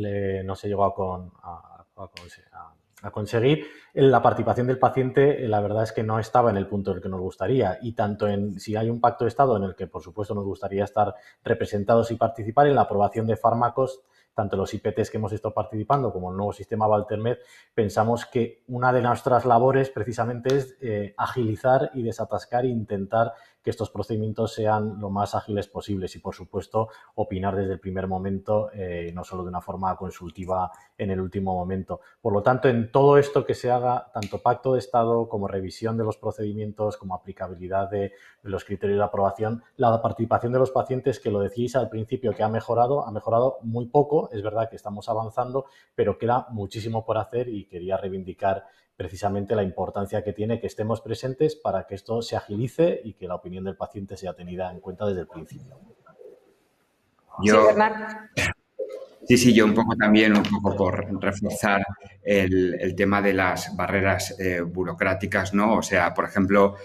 no se llegó a, conseguir, la participación del paciente, la verdad es que no estaba en el punto en el que nos gustaría. Y tanto en si hay un pacto de Estado en el que, por supuesto, nos gustaría estar representados y participar en la aprobación de fármacos, tanto los IPTs que hemos estado participando como el nuevo sistema Valtermed, pensamos que una de nuestras labores precisamente es eh, agilizar y desatascar e intentar que estos procedimientos sean lo más ágiles posibles y, por supuesto, opinar desde el primer momento, eh, no solo de una forma consultiva en el último momento. Por lo tanto, en todo esto que se haga, tanto pacto de Estado como revisión de los procedimientos, como aplicabilidad de, los criterios de aprobación, la participación de los pacientes, que lo decís al principio que ha mejorado, ha mejorado muy poco. Es verdad que estamos avanzando, pero queda muchísimo por hacer y quería reivindicar precisamente la importancia que tiene que estemos presentes para que esto se agilice y que la opinión del paciente sea tenida en cuenta desde el principio. Yo, sí, sí, yo un poco también, un poco por reforzar el, tema de las barreras eh, burocráticas, ¿no? O sea, por ejemplo,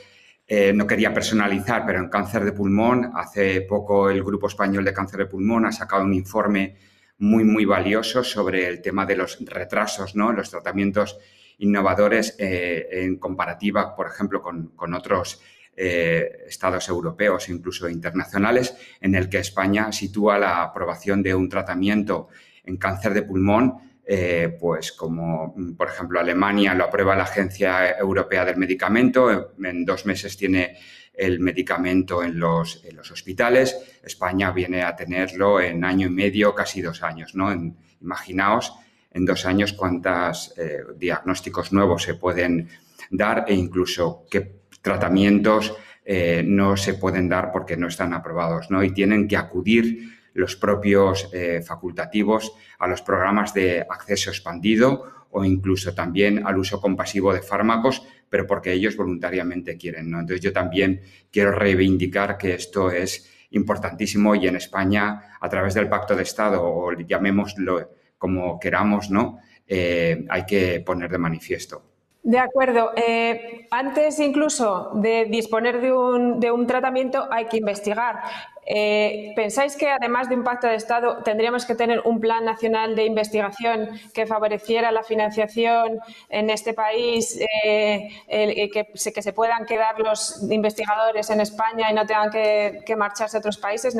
eh, no quería personalizar, pero en cáncer de pulmón, hace poco el Grupo Español de Cáncer de Pulmón ha sacado un informe muy, muy valioso sobre el tema de los retrasos, ¿no? Los tratamientos innovadores eh, en comparativa, por ejemplo, con, otros eh, estados europeos e incluso internacionales, en el que España sitúa la aprobación de un tratamiento en cáncer de pulmón, eh, pues como por ejemplo Alemania lo aprueba la Agencia Europea del Medicamento, en dos meses tiene el medicamento en los, hospitales, España viene a tenerlo en año y medio, casi dos años, ¿no? imaginaos en dos años cuántos eh, diagnósticos nuevos se pueden dar e incluso qué tratamientos eh, no se pueden dar porque no están aprobados, ¿no? Y tienen que acudir los propios eh, facultativos a los programas de acceso expandido o incluso también al uso compasivo de fármacos, pero porque ellos voluntariamente quieren, ¿no? Entonces yo también quiero reivindicar que esto es importantísimo y en España, a través del Pacto de Estado, o llamémoslo como queramos, ¿no? Eh, hay que poner de manifiesto. De acuerdo. Eh, antes incluso de disponer de un, de un tratamiento hay que investigar. Eh, ¿Pensáis que además de un pacto de Estado tendríamos que tener un plan nacional de investigación que favoreciera la financiación en este país, que, se, que, se, puedan quedar los investigadores en España y no tengan que, marcharse a otros países?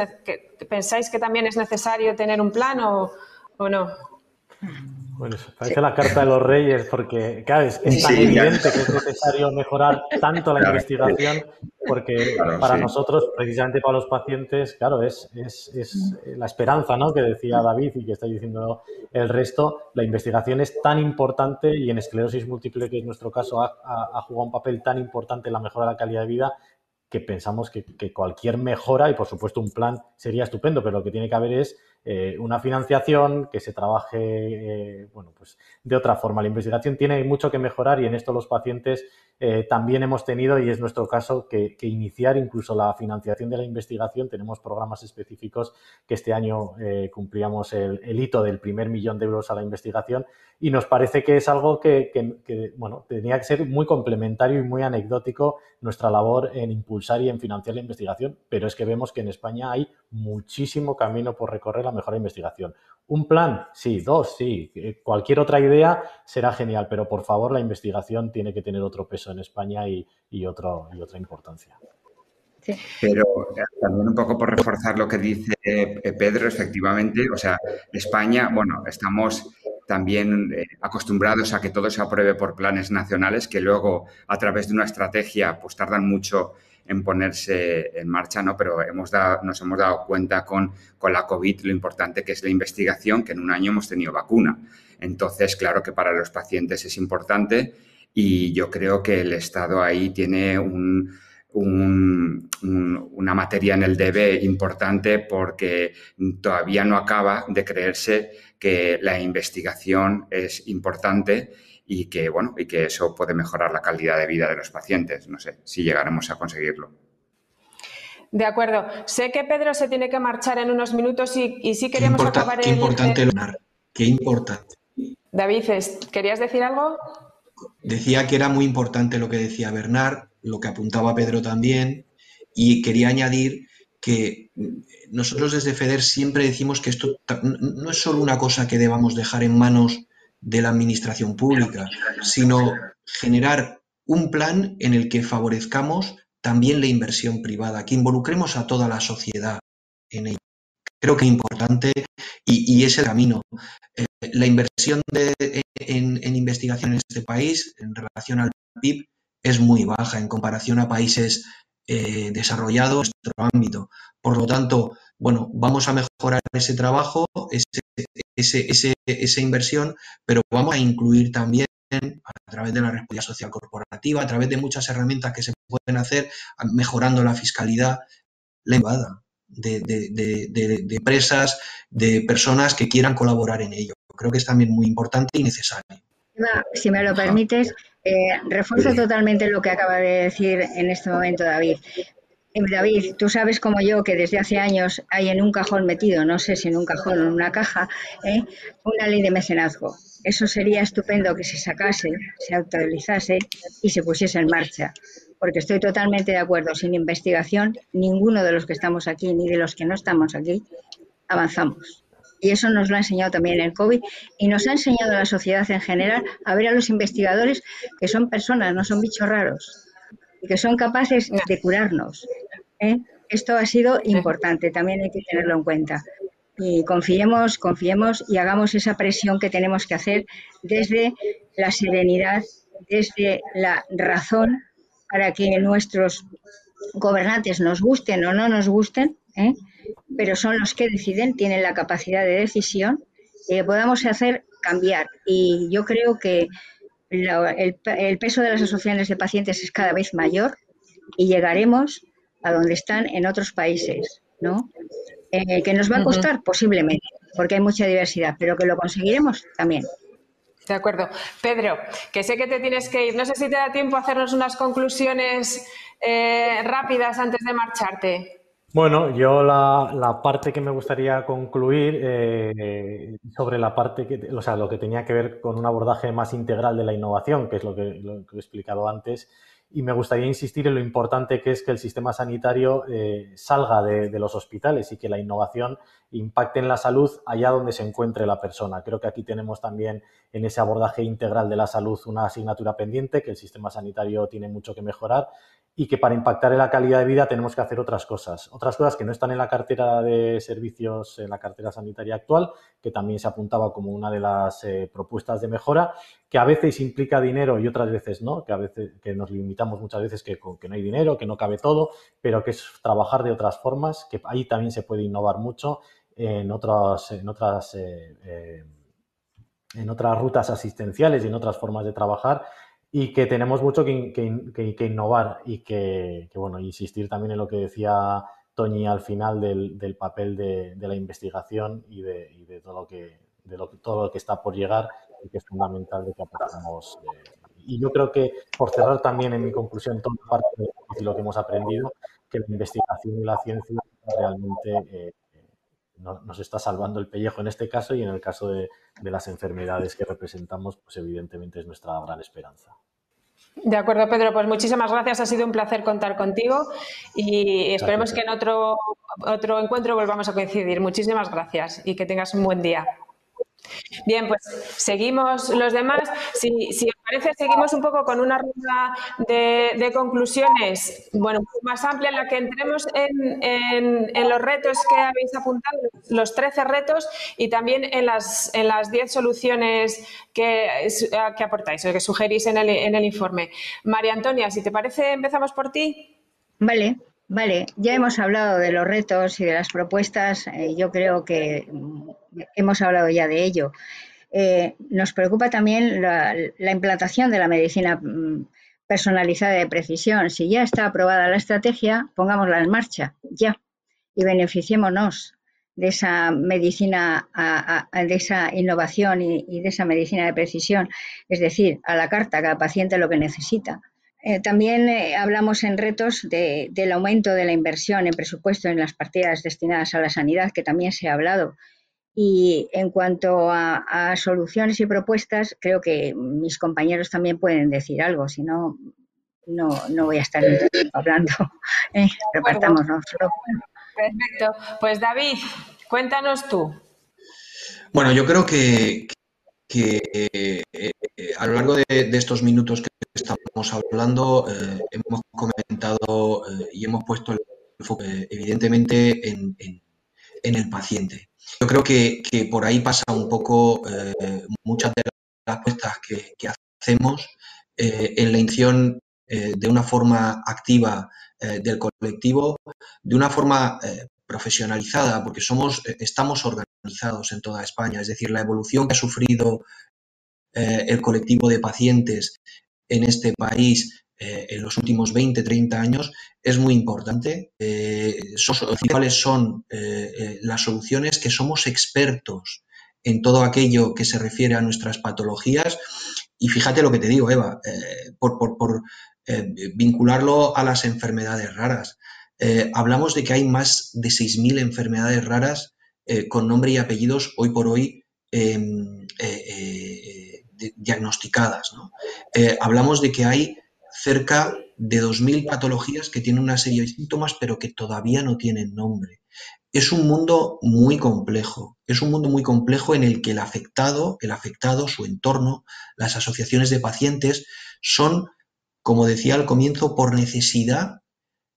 ¿Pensáis que también es necesario tener un plan o, ¿O no? Bueno, parece la carta de los reyes porque, claro, es, tan evidente que es necesario mejorar tanto la investigación porque para nosotros, precisamente para los pacientes, claro, es, es, la esperanza ¿no? que decía David y que está diciendo el resto. La investigación es tan importante y en esclerosis múltiple, que es nuestro caso, ha, ha, jugado un papel tan importante en la mejora de la calidad de vida que pensamos que, que cualquier mejora y, por supuesto, un plan sería estupendo, pero lo que tiene que haber es eh, una financiación, que se trabaje eh, bueno, pues de otra forma. La investigación tiene mucho que mejorar y en esto los pacientes eh, también hemos tenido, y es nuestro caso, que, iniciar incluso la financiación de la investigación. Tenemos programas específicos que este año cumplíamos el, hito del primer millón de euros a la investigación y nos parece que es algo que, que, bueno, tenía que ser muy complementario y muy anecdótico nuestra labor en impulsar y en financiar la investigación, pero es que vemos que en España hay muchísimo camino por recorrer la mejor investigación. Un plan, sí, dos, sí, eh, cualquier otra idea será genial, pero por favor la investigación tiene que tener otro peso en España y, y, otro, y otra importancia. Pero eh, también un poco por reforzar lo que dice eh, Pedro, efectivamente, o sea, España, bueno, estamos también acostumbrados a que todo se apruebe por planes nacionales que luego a través de una estrategia pues tardan mucho en ponerse en marcha, ¿no? Pero hemos dado, nos hemos dado cuenta con, con la COVID lo importante que es la investigación, que en un año hemos tenido vacuna. Entonces, claro que para los pacientes es importante y yo creo que el Estado ahí tiene un, una materia en el debe importante porque todavía no acaba de creerse que la investigación es importante y que, bueno, y que eso puede mejorar la calidad de vida de los pacientes. No sé si llegaremos a conseguirlo. De acuerdo. Sé que Pedro se tiene que marchar en unos minutos y, y sí queríamos acabar Qué importante, Leonardo. Qué importante. David, ¿querías decir algo? Decía que era muy importante lo que decía Bernard, lo que apuntaba Pedro también, y quería añadir que nosotros desde FEDER siempre decimos que esto no es solo una cosa que debamos dejar en manos de la administración pública, sino generar un plan en el que favorezcamos también la inversión privada, que involucremos a toda la sociedad en ello. Creo que es importante y, es el camino. Eh, la inversión en, investigación en este país en relación al PIB es muy baja en comparación a países desarrollado en nuestro ámbito. Por lo tanto, bueno, vamos a mejorar ese trabajo, esa inversión, pero vamos a incluir también a través de la responsabilidad social corporativa, a través de muchas herramientas que se pueden hacer, mejorando la fiscalidad, la invada de, de, empresas, de personas que quieran colaborar en ello. Creo que es también muy importante y necesario. Si me lo permites, eh, refuerzo totalmente lo que acaba de decir en este momento David. Eh, David, tú sabes como yo que desde hace años hay en un cajón metido, no sé si en un cajón o en una caja, ¿eh? una ley de mecenazgo. Eso sería estupendo que se sacase, se actualizase y se pusiese en marcha. Porque estoy totalmente de acuerdo, sin investigación, ninguno de los que estamos aquí ni de los que no estamos aquí avanzamos. Y eso nos lo ha enseñado también el COVID y nos ha enseñado a la sociedad en general a ver a los investigadores que son personas, no son bichos raros y que son capaces de curarnos. ¿eh? Esto ha sido importante, también hay que tenerlo en cuenta. Y confiemos, confiemos y hagamos esa presión que tenemos que hacer desde la serenidad, desde la razón, para que nuestros gobernantes nos gusten o no nos gusten, ¿eh? Pero son los que deciden, tienen la capacidad de decisión que podamos hacer cambiar. Y yo creo que el, peso de las asociaciones de pacientes es cada vez mayor y llegaremos a donde están en otros países, ¿no? Eh, que nos va a costar posiblemente, porque hay mucha diversidad, pero que lo conseguiremos también. De acuerdo. Pedro, que sé que te tienes que ir. No sé si te da tiempo a hacernos unas conclusiones eh, rápidas antes de marcharte. Bueno, yo la, parte que me gustaría concluir eh, sobre la parte que, o sea, lo que tenía que ver con un abordaje más integral de la innovación, que es lo que, he explicado antes, y me gustaría insistir en lo importante que es que el sistema sanitario eh, salga de, los hospitales y que la innovación impacte en la salud allá donde se encuentre la persona. Creo que aquí tenemos también en ese abordaje integral de la salud una asignatura pendiente, que el sistema sanitario tiene mucho que mejorar y que para impactar en la calidad de vida tenemos que hacer otras cosas. Otras cosas que no están en la cartera de servicios, en la cartera sanitaria actual, que también se apuntaba como una de las eh, propuestas de mejora, que a veces implica dinero y otras veces no, que a veces que nos limitamos muchas veces que, que no hay dinero, que no cabe todo, pero que es trabajar de otras formas, que ahí también se puede innovar mucho en otras, en otras, eh, eh, en otras rutas asistenciales y en otras formas de trabajar y que tenemos mucho que, que, innovar y que, bueno, insistir también en lo que decía Toñi al final del, del papel de, de, la investigación y de, y de, todo, lo que, de lo, todo lo que está por llegar y que es fundamental de que aportemos. Eh, y yo creo que, por cerrar también en mi conclusión toda parte de lo que hemos aprendido, que la investigación y la ciencia realmente eh, nos está salvando el pellejo en este caso y en el caso de, las enfermedades que representamos, pues evidentemente es nuestra gran esperanza. De acuerdo, Pedro. Pues muchísimas gracias. Ha sido un placer contar contigo y esperemos que en otro, otro encuentro volvamos a coincidir. Muchísimas gracias y que tengas un buen día. Bien, pues seguimos los demás. Si, os parece, seguimos un poco con una ronda de, conclusiones, bueno, más amplia en la que entremos en, los retos que habéis apuntado, los 13 retos, y también en las, en las 10 soluciones que, que aportáis o que sugerís en el, en el informe. María Antonia, si te parece, empezamos por ti. Vale. Vale, ya hemos hablado de los retos y de las propuestas. Eh, yo creo que hemos hablado ya de ello. Eh, nos preocupa también la, implantación de la medicina mm, personalizada de precisión. Si ya está aprobada la estrategia, pongámosla en marcha, ya, y beneficiémonos de esa medicina, de esa innovación y, de esa medicina de precisión, es decir, a la carta, cada paciente lo que necesita. Eh, también eh, hablamos en retos del aumento de la inversión en presupuesto en las partidas destinadas a la sanidad, que también se ha hablado. Y en cuanto a, soluciones y propuestas, creo que mis compañeros también pueden decir algo, si no, no, voy a estar hablando. Eh, Perfecto. Pues David, cuéntanos tú. Bueno, yo creo que, que a lo largo de, de, estos minutos que estamos hablando, eh, hemos comentado eh, y hemos puesto el enfoque evidentemente en, el paciente. Yo creo que, por ahí pasa un poco eh, muchas de las apuestas que, hacemos en la intención de una forma activa del colectivo de una forma profesionalizada, porque somos, estamos organizados en toda España. Es decir, la evolución que ha sufrido el colectivo de pacientes en este país eh, en los últimos 20, 30 años es muy importante. Eh, ¿Cuáles son eh, las soluciones? Que somos expertos en todo aquello que se refiere a nuestras patologías. Y fíjate lo que te digo, Eva, por, por vincularlo a las enfermedades raras. hablamos de que hay más de 6.000 enfermedades raras con nombre y apellidos hoy por hoy em, diagnosticadas. ¿no? hablamos de que hay cerca de 2.000 patologías que tienen una serie de síntomas pero que todavía no tienen nombre. Es un mundo muy complejo, es un mundo muy complejo en el que el afectado, el afectado, su entorno, las asociaciones de pacientes son, como decía al comienzo, por necesidad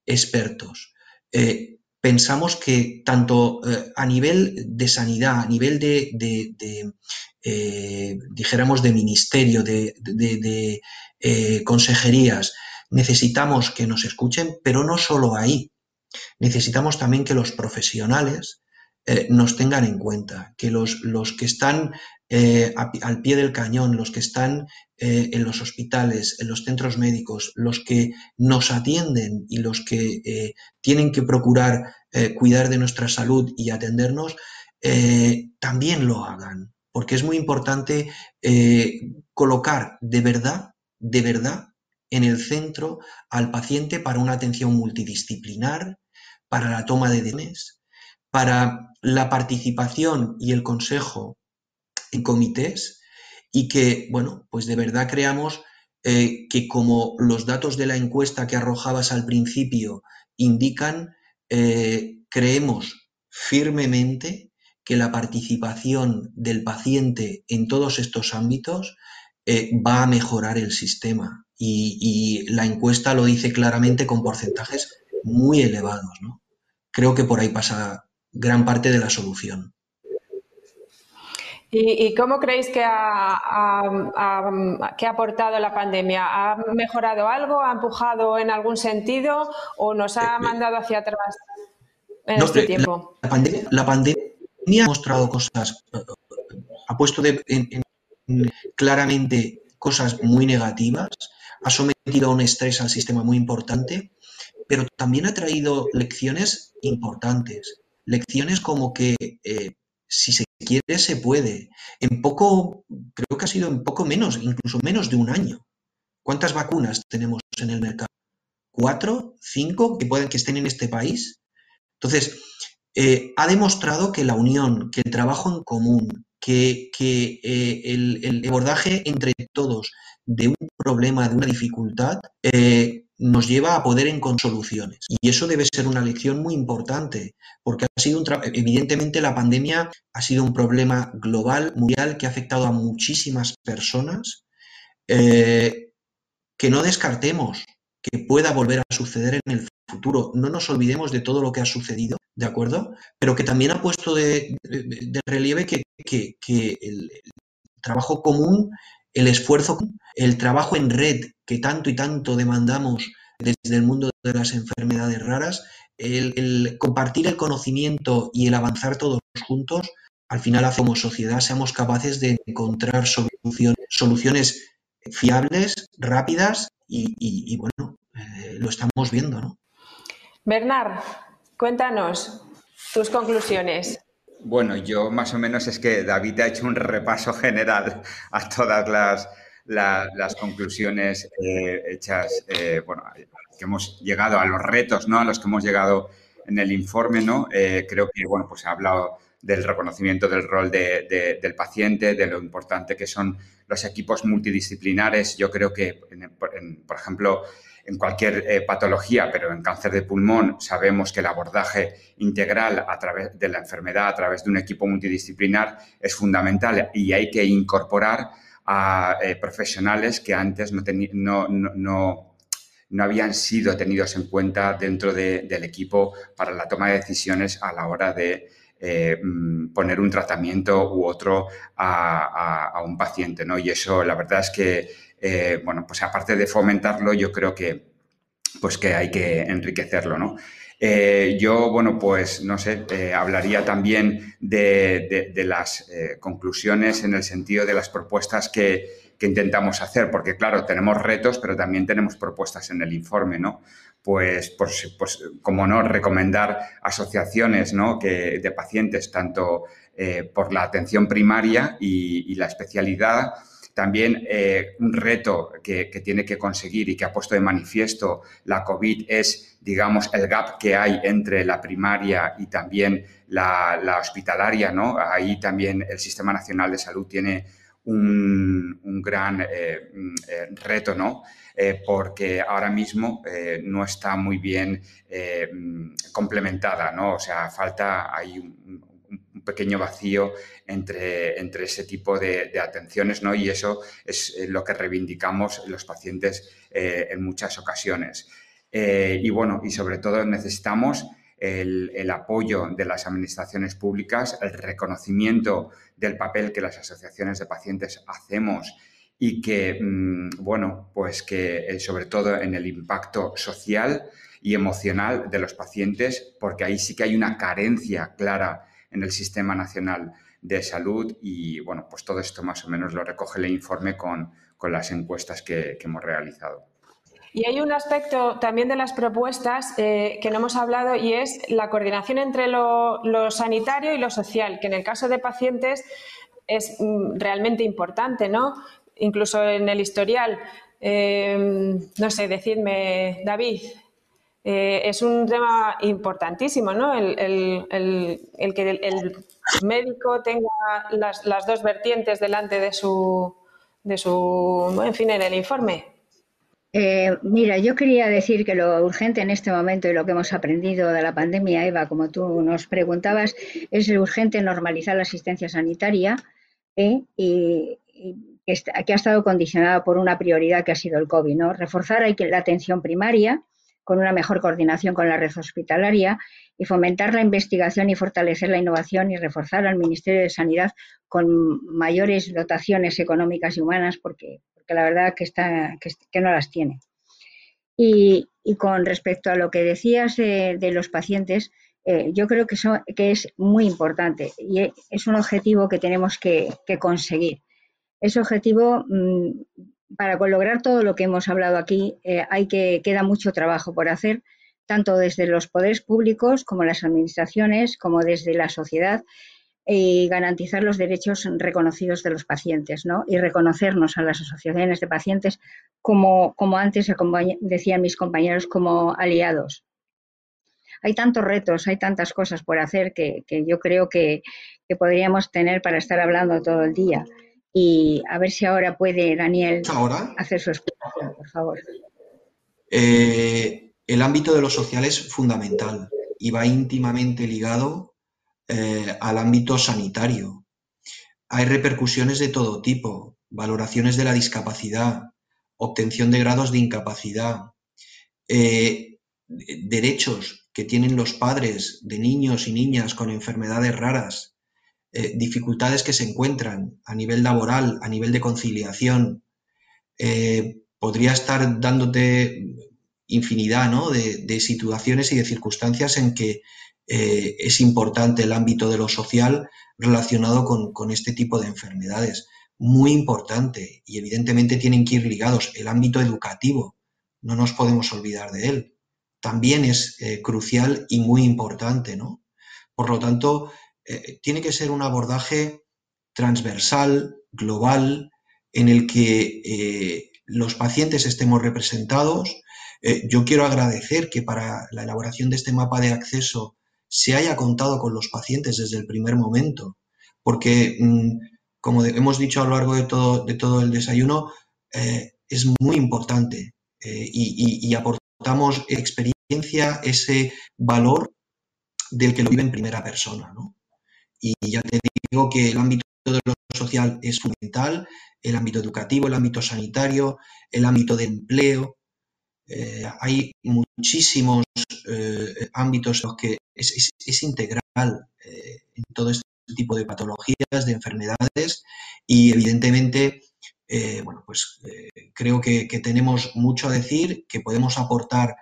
expertos. Eh, pensamos que tanto eh, a nivel de sanidad, a nivel de, eh, dijéramos, de ministerio, de, eh, consejerías, necesitamos que nos escuchen, pero no solo ahí. Necesitamos también que los profesionales eh, nos tengan en cuenta, que los, los que están eh, al pie del cañón, los que están en los hospitales, en los centros médicos, los que nos atienden y los que tienen que procurar cuidar de nuestra salud y atendernos, también lo hagan, porque es muy importante colocar de verdad de verdad en el centro al paciente para una atención multidisciplinar, para la toma de decisiones, para la participación y el consejo en comités y que, bueno, pues de verdad creamos eh, que como los datos de la encuesta que arrojabas al principio indican, eh, creemos firmemente que la participación del paciente en todos estos ámbitos eh, va a mejorar el sistema. Y, la encuesta lo dice claramente con porcentajes muy elevados. ¿no? Creo que por ahí pasa gran parte de la solución. ¿Y, cómo creéis que ha, que ha, aportado la pandemia? ¿Ha mejorado algo? ¿Ha empujado en algún sentido? ¿O nos ha eh, mandado hacia atrás en este tiempo? La, pandemia, ha mostrado cosas, ha puesto de, en, claramente cosas muy negativas, ha sometido a un estrés al sistema muy importante, pero también ha traído lecciones importantes, lecciones como que eh, si se quiere se puede. En poco, creo que ha sido en poco menos, incluso menos de un año. ¿Cuántas vacunas tenemos en el mercado? ¿Cuatro? ¿Cinco que pueden que estén en este país? Entonces, eh, ha demostrado que la unión, que el trabajo en común, que, eh, el, abordaje entre todos de un problema, de una dificultad, eh, nos lleva a poder encontrar soluciones. Y eso debe ser una lección muy importante, porque ha sido un evidentemente la pandemia ha sido un problema global, mundial, que ha afectado a muchísimas personas, eh, que no descartemos que pueda volver a suceder en el futuro. No nos olvidemos de todo lo que ha sucedido, ¿de acuerdo? Pero que también ha puesto de, relieve que, el, trabajo común, el esfuerzo, el trabajo en red que tanto y tanto demandamos desde el mundo de las enfermedades raras, el, compartir el conocimiento y el avanzar todos juntos, al final hace como sociedad seamos capaces de encontrar soluciones fiables, rápidas y, bueno, eh, lo estamos viendo, ¿no? Bernard, cuéntanos tus conclusiones. Bueno, yo más o menos es que David ha hecho un repaso general a todas las, las, conclusiones eh, hechas, eh, bueno, que hemos llegado a los retos, ¿no? A los que hemos llegado en el informe, ¿no? creo que, bueno, pues ha hablado del reconocimiento del rol del paciente, de lo importante que son los equipos multidisciplinares. Yo creo que, por ejemplo, en cualquier eh, patología, pero en cáncer de pulmón sabemos que el abordaje integral a través de la enfermedad, a través de un equipo multidisciplinar, es fundamental y hay que incorporar a eh, profesionales que antes no, no, no, habían sido tenidos en cuenta dentro del equipo para la toma de decisiones a la hora de eh, mm, poner un tratamiento u otro a, un paciente, ¿no? Y eso, la verdad es que, eh, bueno, pues aparte de fomentarlo, yo creo que pues que hay que enriquecerlo, ¿no? Eh, yo, bueno, pues no sé, hablaría también de, las conclusiones en el sentido de las propuestas que, intentamos hacer, porque claro, tenemos retos, pero también tenemos propuestas en el informe, ¿no? Pues, pues, pues como no, recomendar asociaciones ¿no? que, de pacientes, tanto por la atención primaria y la especialidad, también eh, un reto que, tiene que conseguir y que ha puesto de manifiesto la COVID es, digamos, el gap que hay entre la primaria y también la, hospitalaria, ¿no? Ahí también el Sistema Nacional de Salud tiene un, gran eh, mm, eh, reto, ¿no? Porque ahora mismo no está muy bien mm, complementada, ¿no? O sea, falta, hay un, pequeño vacío entre, entre ese tipo de, atenciones, ¿no? Y eso es eh, lo que reivindicamos los pacientes eh, en muchas ocasiones. Eh, y bueno, y sobre todo necesitamos el, apoyo de las administraciones públicas, el reconocimiento del papel que las asociaciones de pacientes hacemos y que, mm, bueno, pues que sobre todo en el impacto social y emocional de los pacientes, porque ahí sí que hay una carencia clara en el Sistema Nacional de Salud y bueno, pues todo esto más o menos lo recoge el informe con, las encuestas que, hemos realizado. Y hay un aspecto también de las propuestas eh, que no hemos hablado y es la coordinación entre lo, sanitario y lo social, que en el caso de pacientes es mm, realmente importante, ¿no? Incluso en el historial. Eh, no sé, decidme, David, eh, es un tema importantísimo, ¿no? El, que el, médico tenga las, dos vertientes delante de su, de su, en fin, en el informe. Eh, mira, yo quería decir que lo urgente en este momento y lo que hemos aprendido de la pandemia, Eva, como tú nos preguntabas, es urgente normalizar la asistencia sanitaria ¿eh? y, que, ha estado condicionada por una prioridad que ha sido el COVID, ¿no? Reforzar la atención primaria, con una mejor coordinación con la red hospitalaria y fomentar la investigación y fortalecer la innovación y reforzar al Ministerio de Sanidad con mayores dotaciones económicas y humanas porque, porque la verdad que, está, que, no las tiene. Y, con respecto a lo que decías de, los pacientes, eh, yo creo que, que es muy importante y es un objetivo que tenemos que, conseguir. Ese objetivo mm, para lograr todo lo que hemos hablado aquí, eh, hay que queda mucho trabajo por hacer, tanto desde los poderes públicos como las administraciones, como desde la sociedad, y garantizar los derechos reconocidos de los pacientes, ¿no? Y reconocernos a las asociaciones de pacientes como, como antes decían mis compañeros, como aliados. Hay tantos retos, hay tantas cosas por hacer que, yo creo que podríamos tener para estar hablando todo el día y a ver si ahora puede Daniel hacer su explicación, por favor. Eh, el ámbito de lo social es fundamental y va íntimamente ligado eh, al ámbito sanitario. Hay repercusiones de todo tipo, valoraciones de la discapacidad, obtención de grados de incapacidad, eh, derechos que tienen los padres de niños y niñas con enfermedades raras, eh, dificultades que se encuentran a nivel laboral, a nivel de conciliación. Eh, podría estar dándote infinidad de, situaciones y de circunstancias en que eh, es importante el ámbito de lo social relacionado con, con, este tipo de enfermedades. Muy importante y evidentemente tienen que ir ligados. El ámbito educativo, no nos podemos olvidar de él. También es crucial y muy importante, ¿no? Por lo tanto, eh, tiene que ser un abordaje transversal, global, en el que eh, los pacientes estemos representados. Eh, yo quiero agradecer que para la elaboración de este mapa de acceso se haya contado con los pacientes desde el primer momento, porque, mm, como hemos dicho a lo largo de todo, el desayuno, es muy importante y, y aportamos experiencia, ese valor del que lo vive en primera persona. ¿no? Y ya te digo que el ámbito de lo social es fundamental, el ámbito educativo, el ámbito sanitario, el ámbito de empleo. Eh, hay muchísimos eh, ámbitos en los que es, integral eh, en todo este tipo de patologías, de enfermedades y evidentemente bueno, pues creo que, tenemos mucho a decir, que podemos aportar,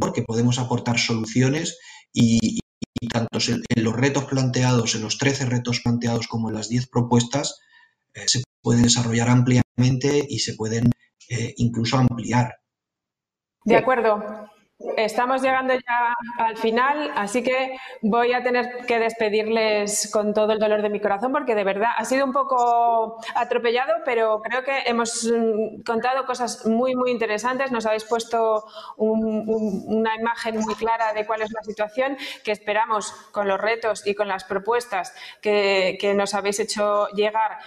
porque podemos aportar soluciones y, tanto en los retos planteados, en los 13 retos planteados como en las 10 propuestas, se pueden desarrollar ampliamente y se pueden incluso ampliar. De acuerdo. Estamos llegando ya al final, así que voy a tener que despedirles con todo el dolor de mi corazón porque de verdad ha sido un poco atropellado, pero creo que hemos mm, contado cosas muy, muy interesantes. Nos habéis puesto una imagen muy clara de cuál es la situación que esperamos con los retos y con las propuestas que, nos habéis hecho llegar,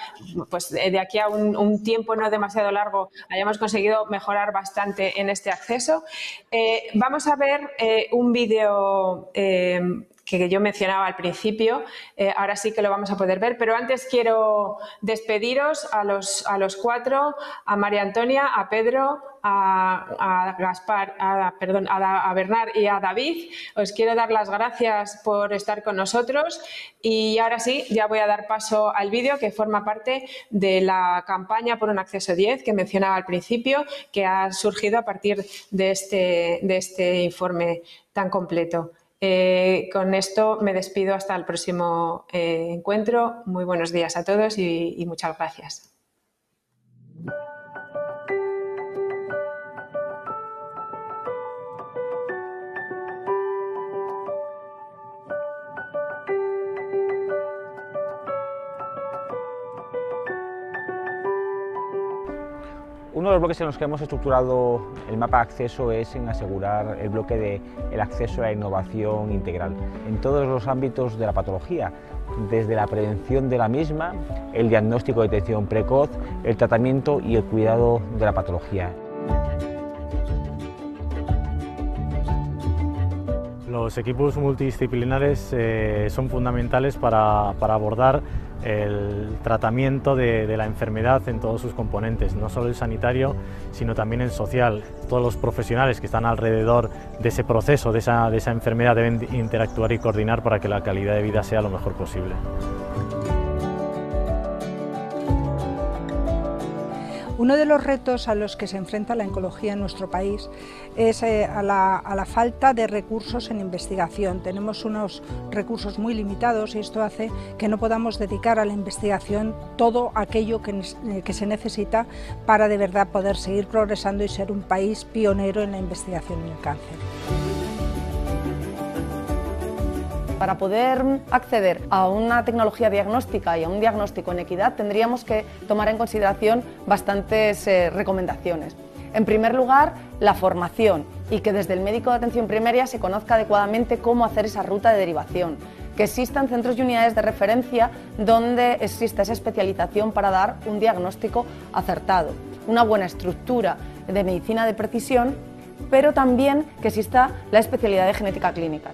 pues de aquí a un, tiempo no demasiado largo, hayamos conseguido mejorar bastante en este acceso. Eh, vamos a ver eh, un vídeo eh, que yo mencionaba al principio. Eh, ahora sí que lo vamos a poder ver, pero antes quiero despediros a los, a los cuatro, a María Antonia, a Pedro, a, Gaspar, a, perdón, a, Bernard y a David. Os quiero dar las gracias por estar con nosotros y ahora sí, ya voy a dar paso al vídeo que forma parte de la campaña por un acceso 10 que mencionaba al principio, que ha surgido a partir de este, de este informe tan completo. Eh, con esto me despido hasta el próximo eh, encuentro. Muy buenos días a todos y muchas gracias. Uno de los bloques en los que hemos estructurado el mapa de acceso es en asegurar el bloque de el acceso a la innovación integral en todos los ámbitos de la patología, desde la prevención de la misma, el diagnóstico de detección precoz, el tratamiento y el cuidado de la patología. Los equipos multidisciplinares eh, son fundamentales para, abordar el tratamiento de, la enfermedad en todos sus componentes, no solo el sanitario, sino también el social. Todos los profesionales que están alrededor de ese proceso, de esa, de esa enfermedad, deben interactuar y coordinar para que la calidad de vida sea lo mejor posible. Uno de los retos a los que se enfrenta la oncología en nuestro país es eh, a, la, falta de recursos en investigación. Tenemos unos recursos muy limitados y esto hace que no podamos dedicar a la investigación todo aquello que, eh, que se necesita para de verdad poder seguir progresando y ser un país pionero en la investigación en el cáncer. Para poder acceder a una tecnología diagnóstica y a un diagnóstico en equidad tendríamos que tomar en consideración bastantes eh, recomendaciones. En primer lugar, la formación y que desde el médico de atención primaria se conozca adecuadamente cómo hacer esa ruta de derivación, que existan centros y unidades de referencia donde exista esa especialización para dar un diagnóstico acertado, una buena estructura de medicina de precisión, pero también que exista la especialidad de genética clínica.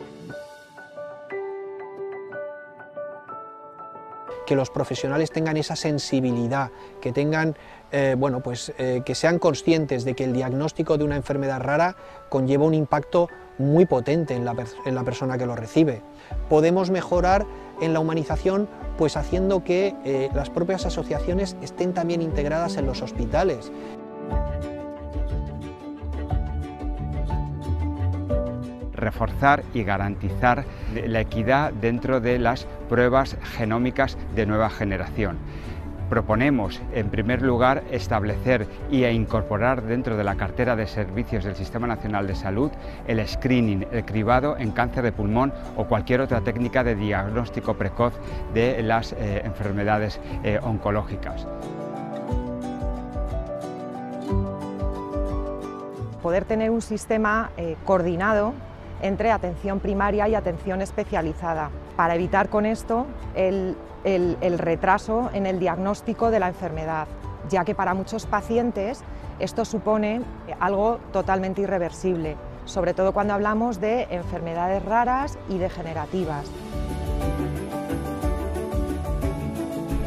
Que los profesionales tengan esa sensibilidad, que tengan, eh, bueno, pues eh, que sean conscientes de que el diagnóstico de una enfermedad rara conlleva un impacto muy potente en la, persona que lo recibe. Podemos mejorar en la humanización pues haciendo que eh, las propias asociaciones estén también integradas en los hospitales. Reforzar y garantizar la equidad dentro de las pruebas genómicas de nueva generación. Proponemos, en primer lugar, establecer y e incorporar dentro de la cartera de servicios del Sistema Nacional de Salud el screening, el cribado en cáncer de pulmón o cualquier otra técnica de diagnóstico precoz de las eh, enfermedades eh, oncológicas. Poder tener un sistema eh, coordinado entre atención primaria y atención especializada, para evitar con esto el, retraso en el diagnóstico de la enfermedad, ya que para muchos pacientes esto supone algo totalmente irreversible, sobre todo cuando hablamos de enfermedades raras y degenerativas.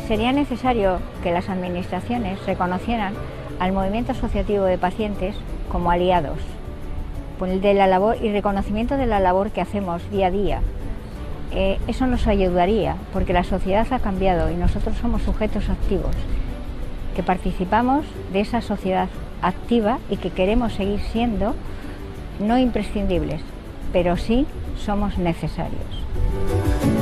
Sería necesario que las administraciones reconocieran al movimiento asociativo de pacientes como aliados de la labor y reconocimiento de la labor que hacemos día a día. Eh, eso nos ayudaría, porque la sociedad ha cambiado y nosotros somos sujetos activos. que participamos de esa sociedad activa y que queremos seguir siendo no imprescindibles, pero sí somos necesarios.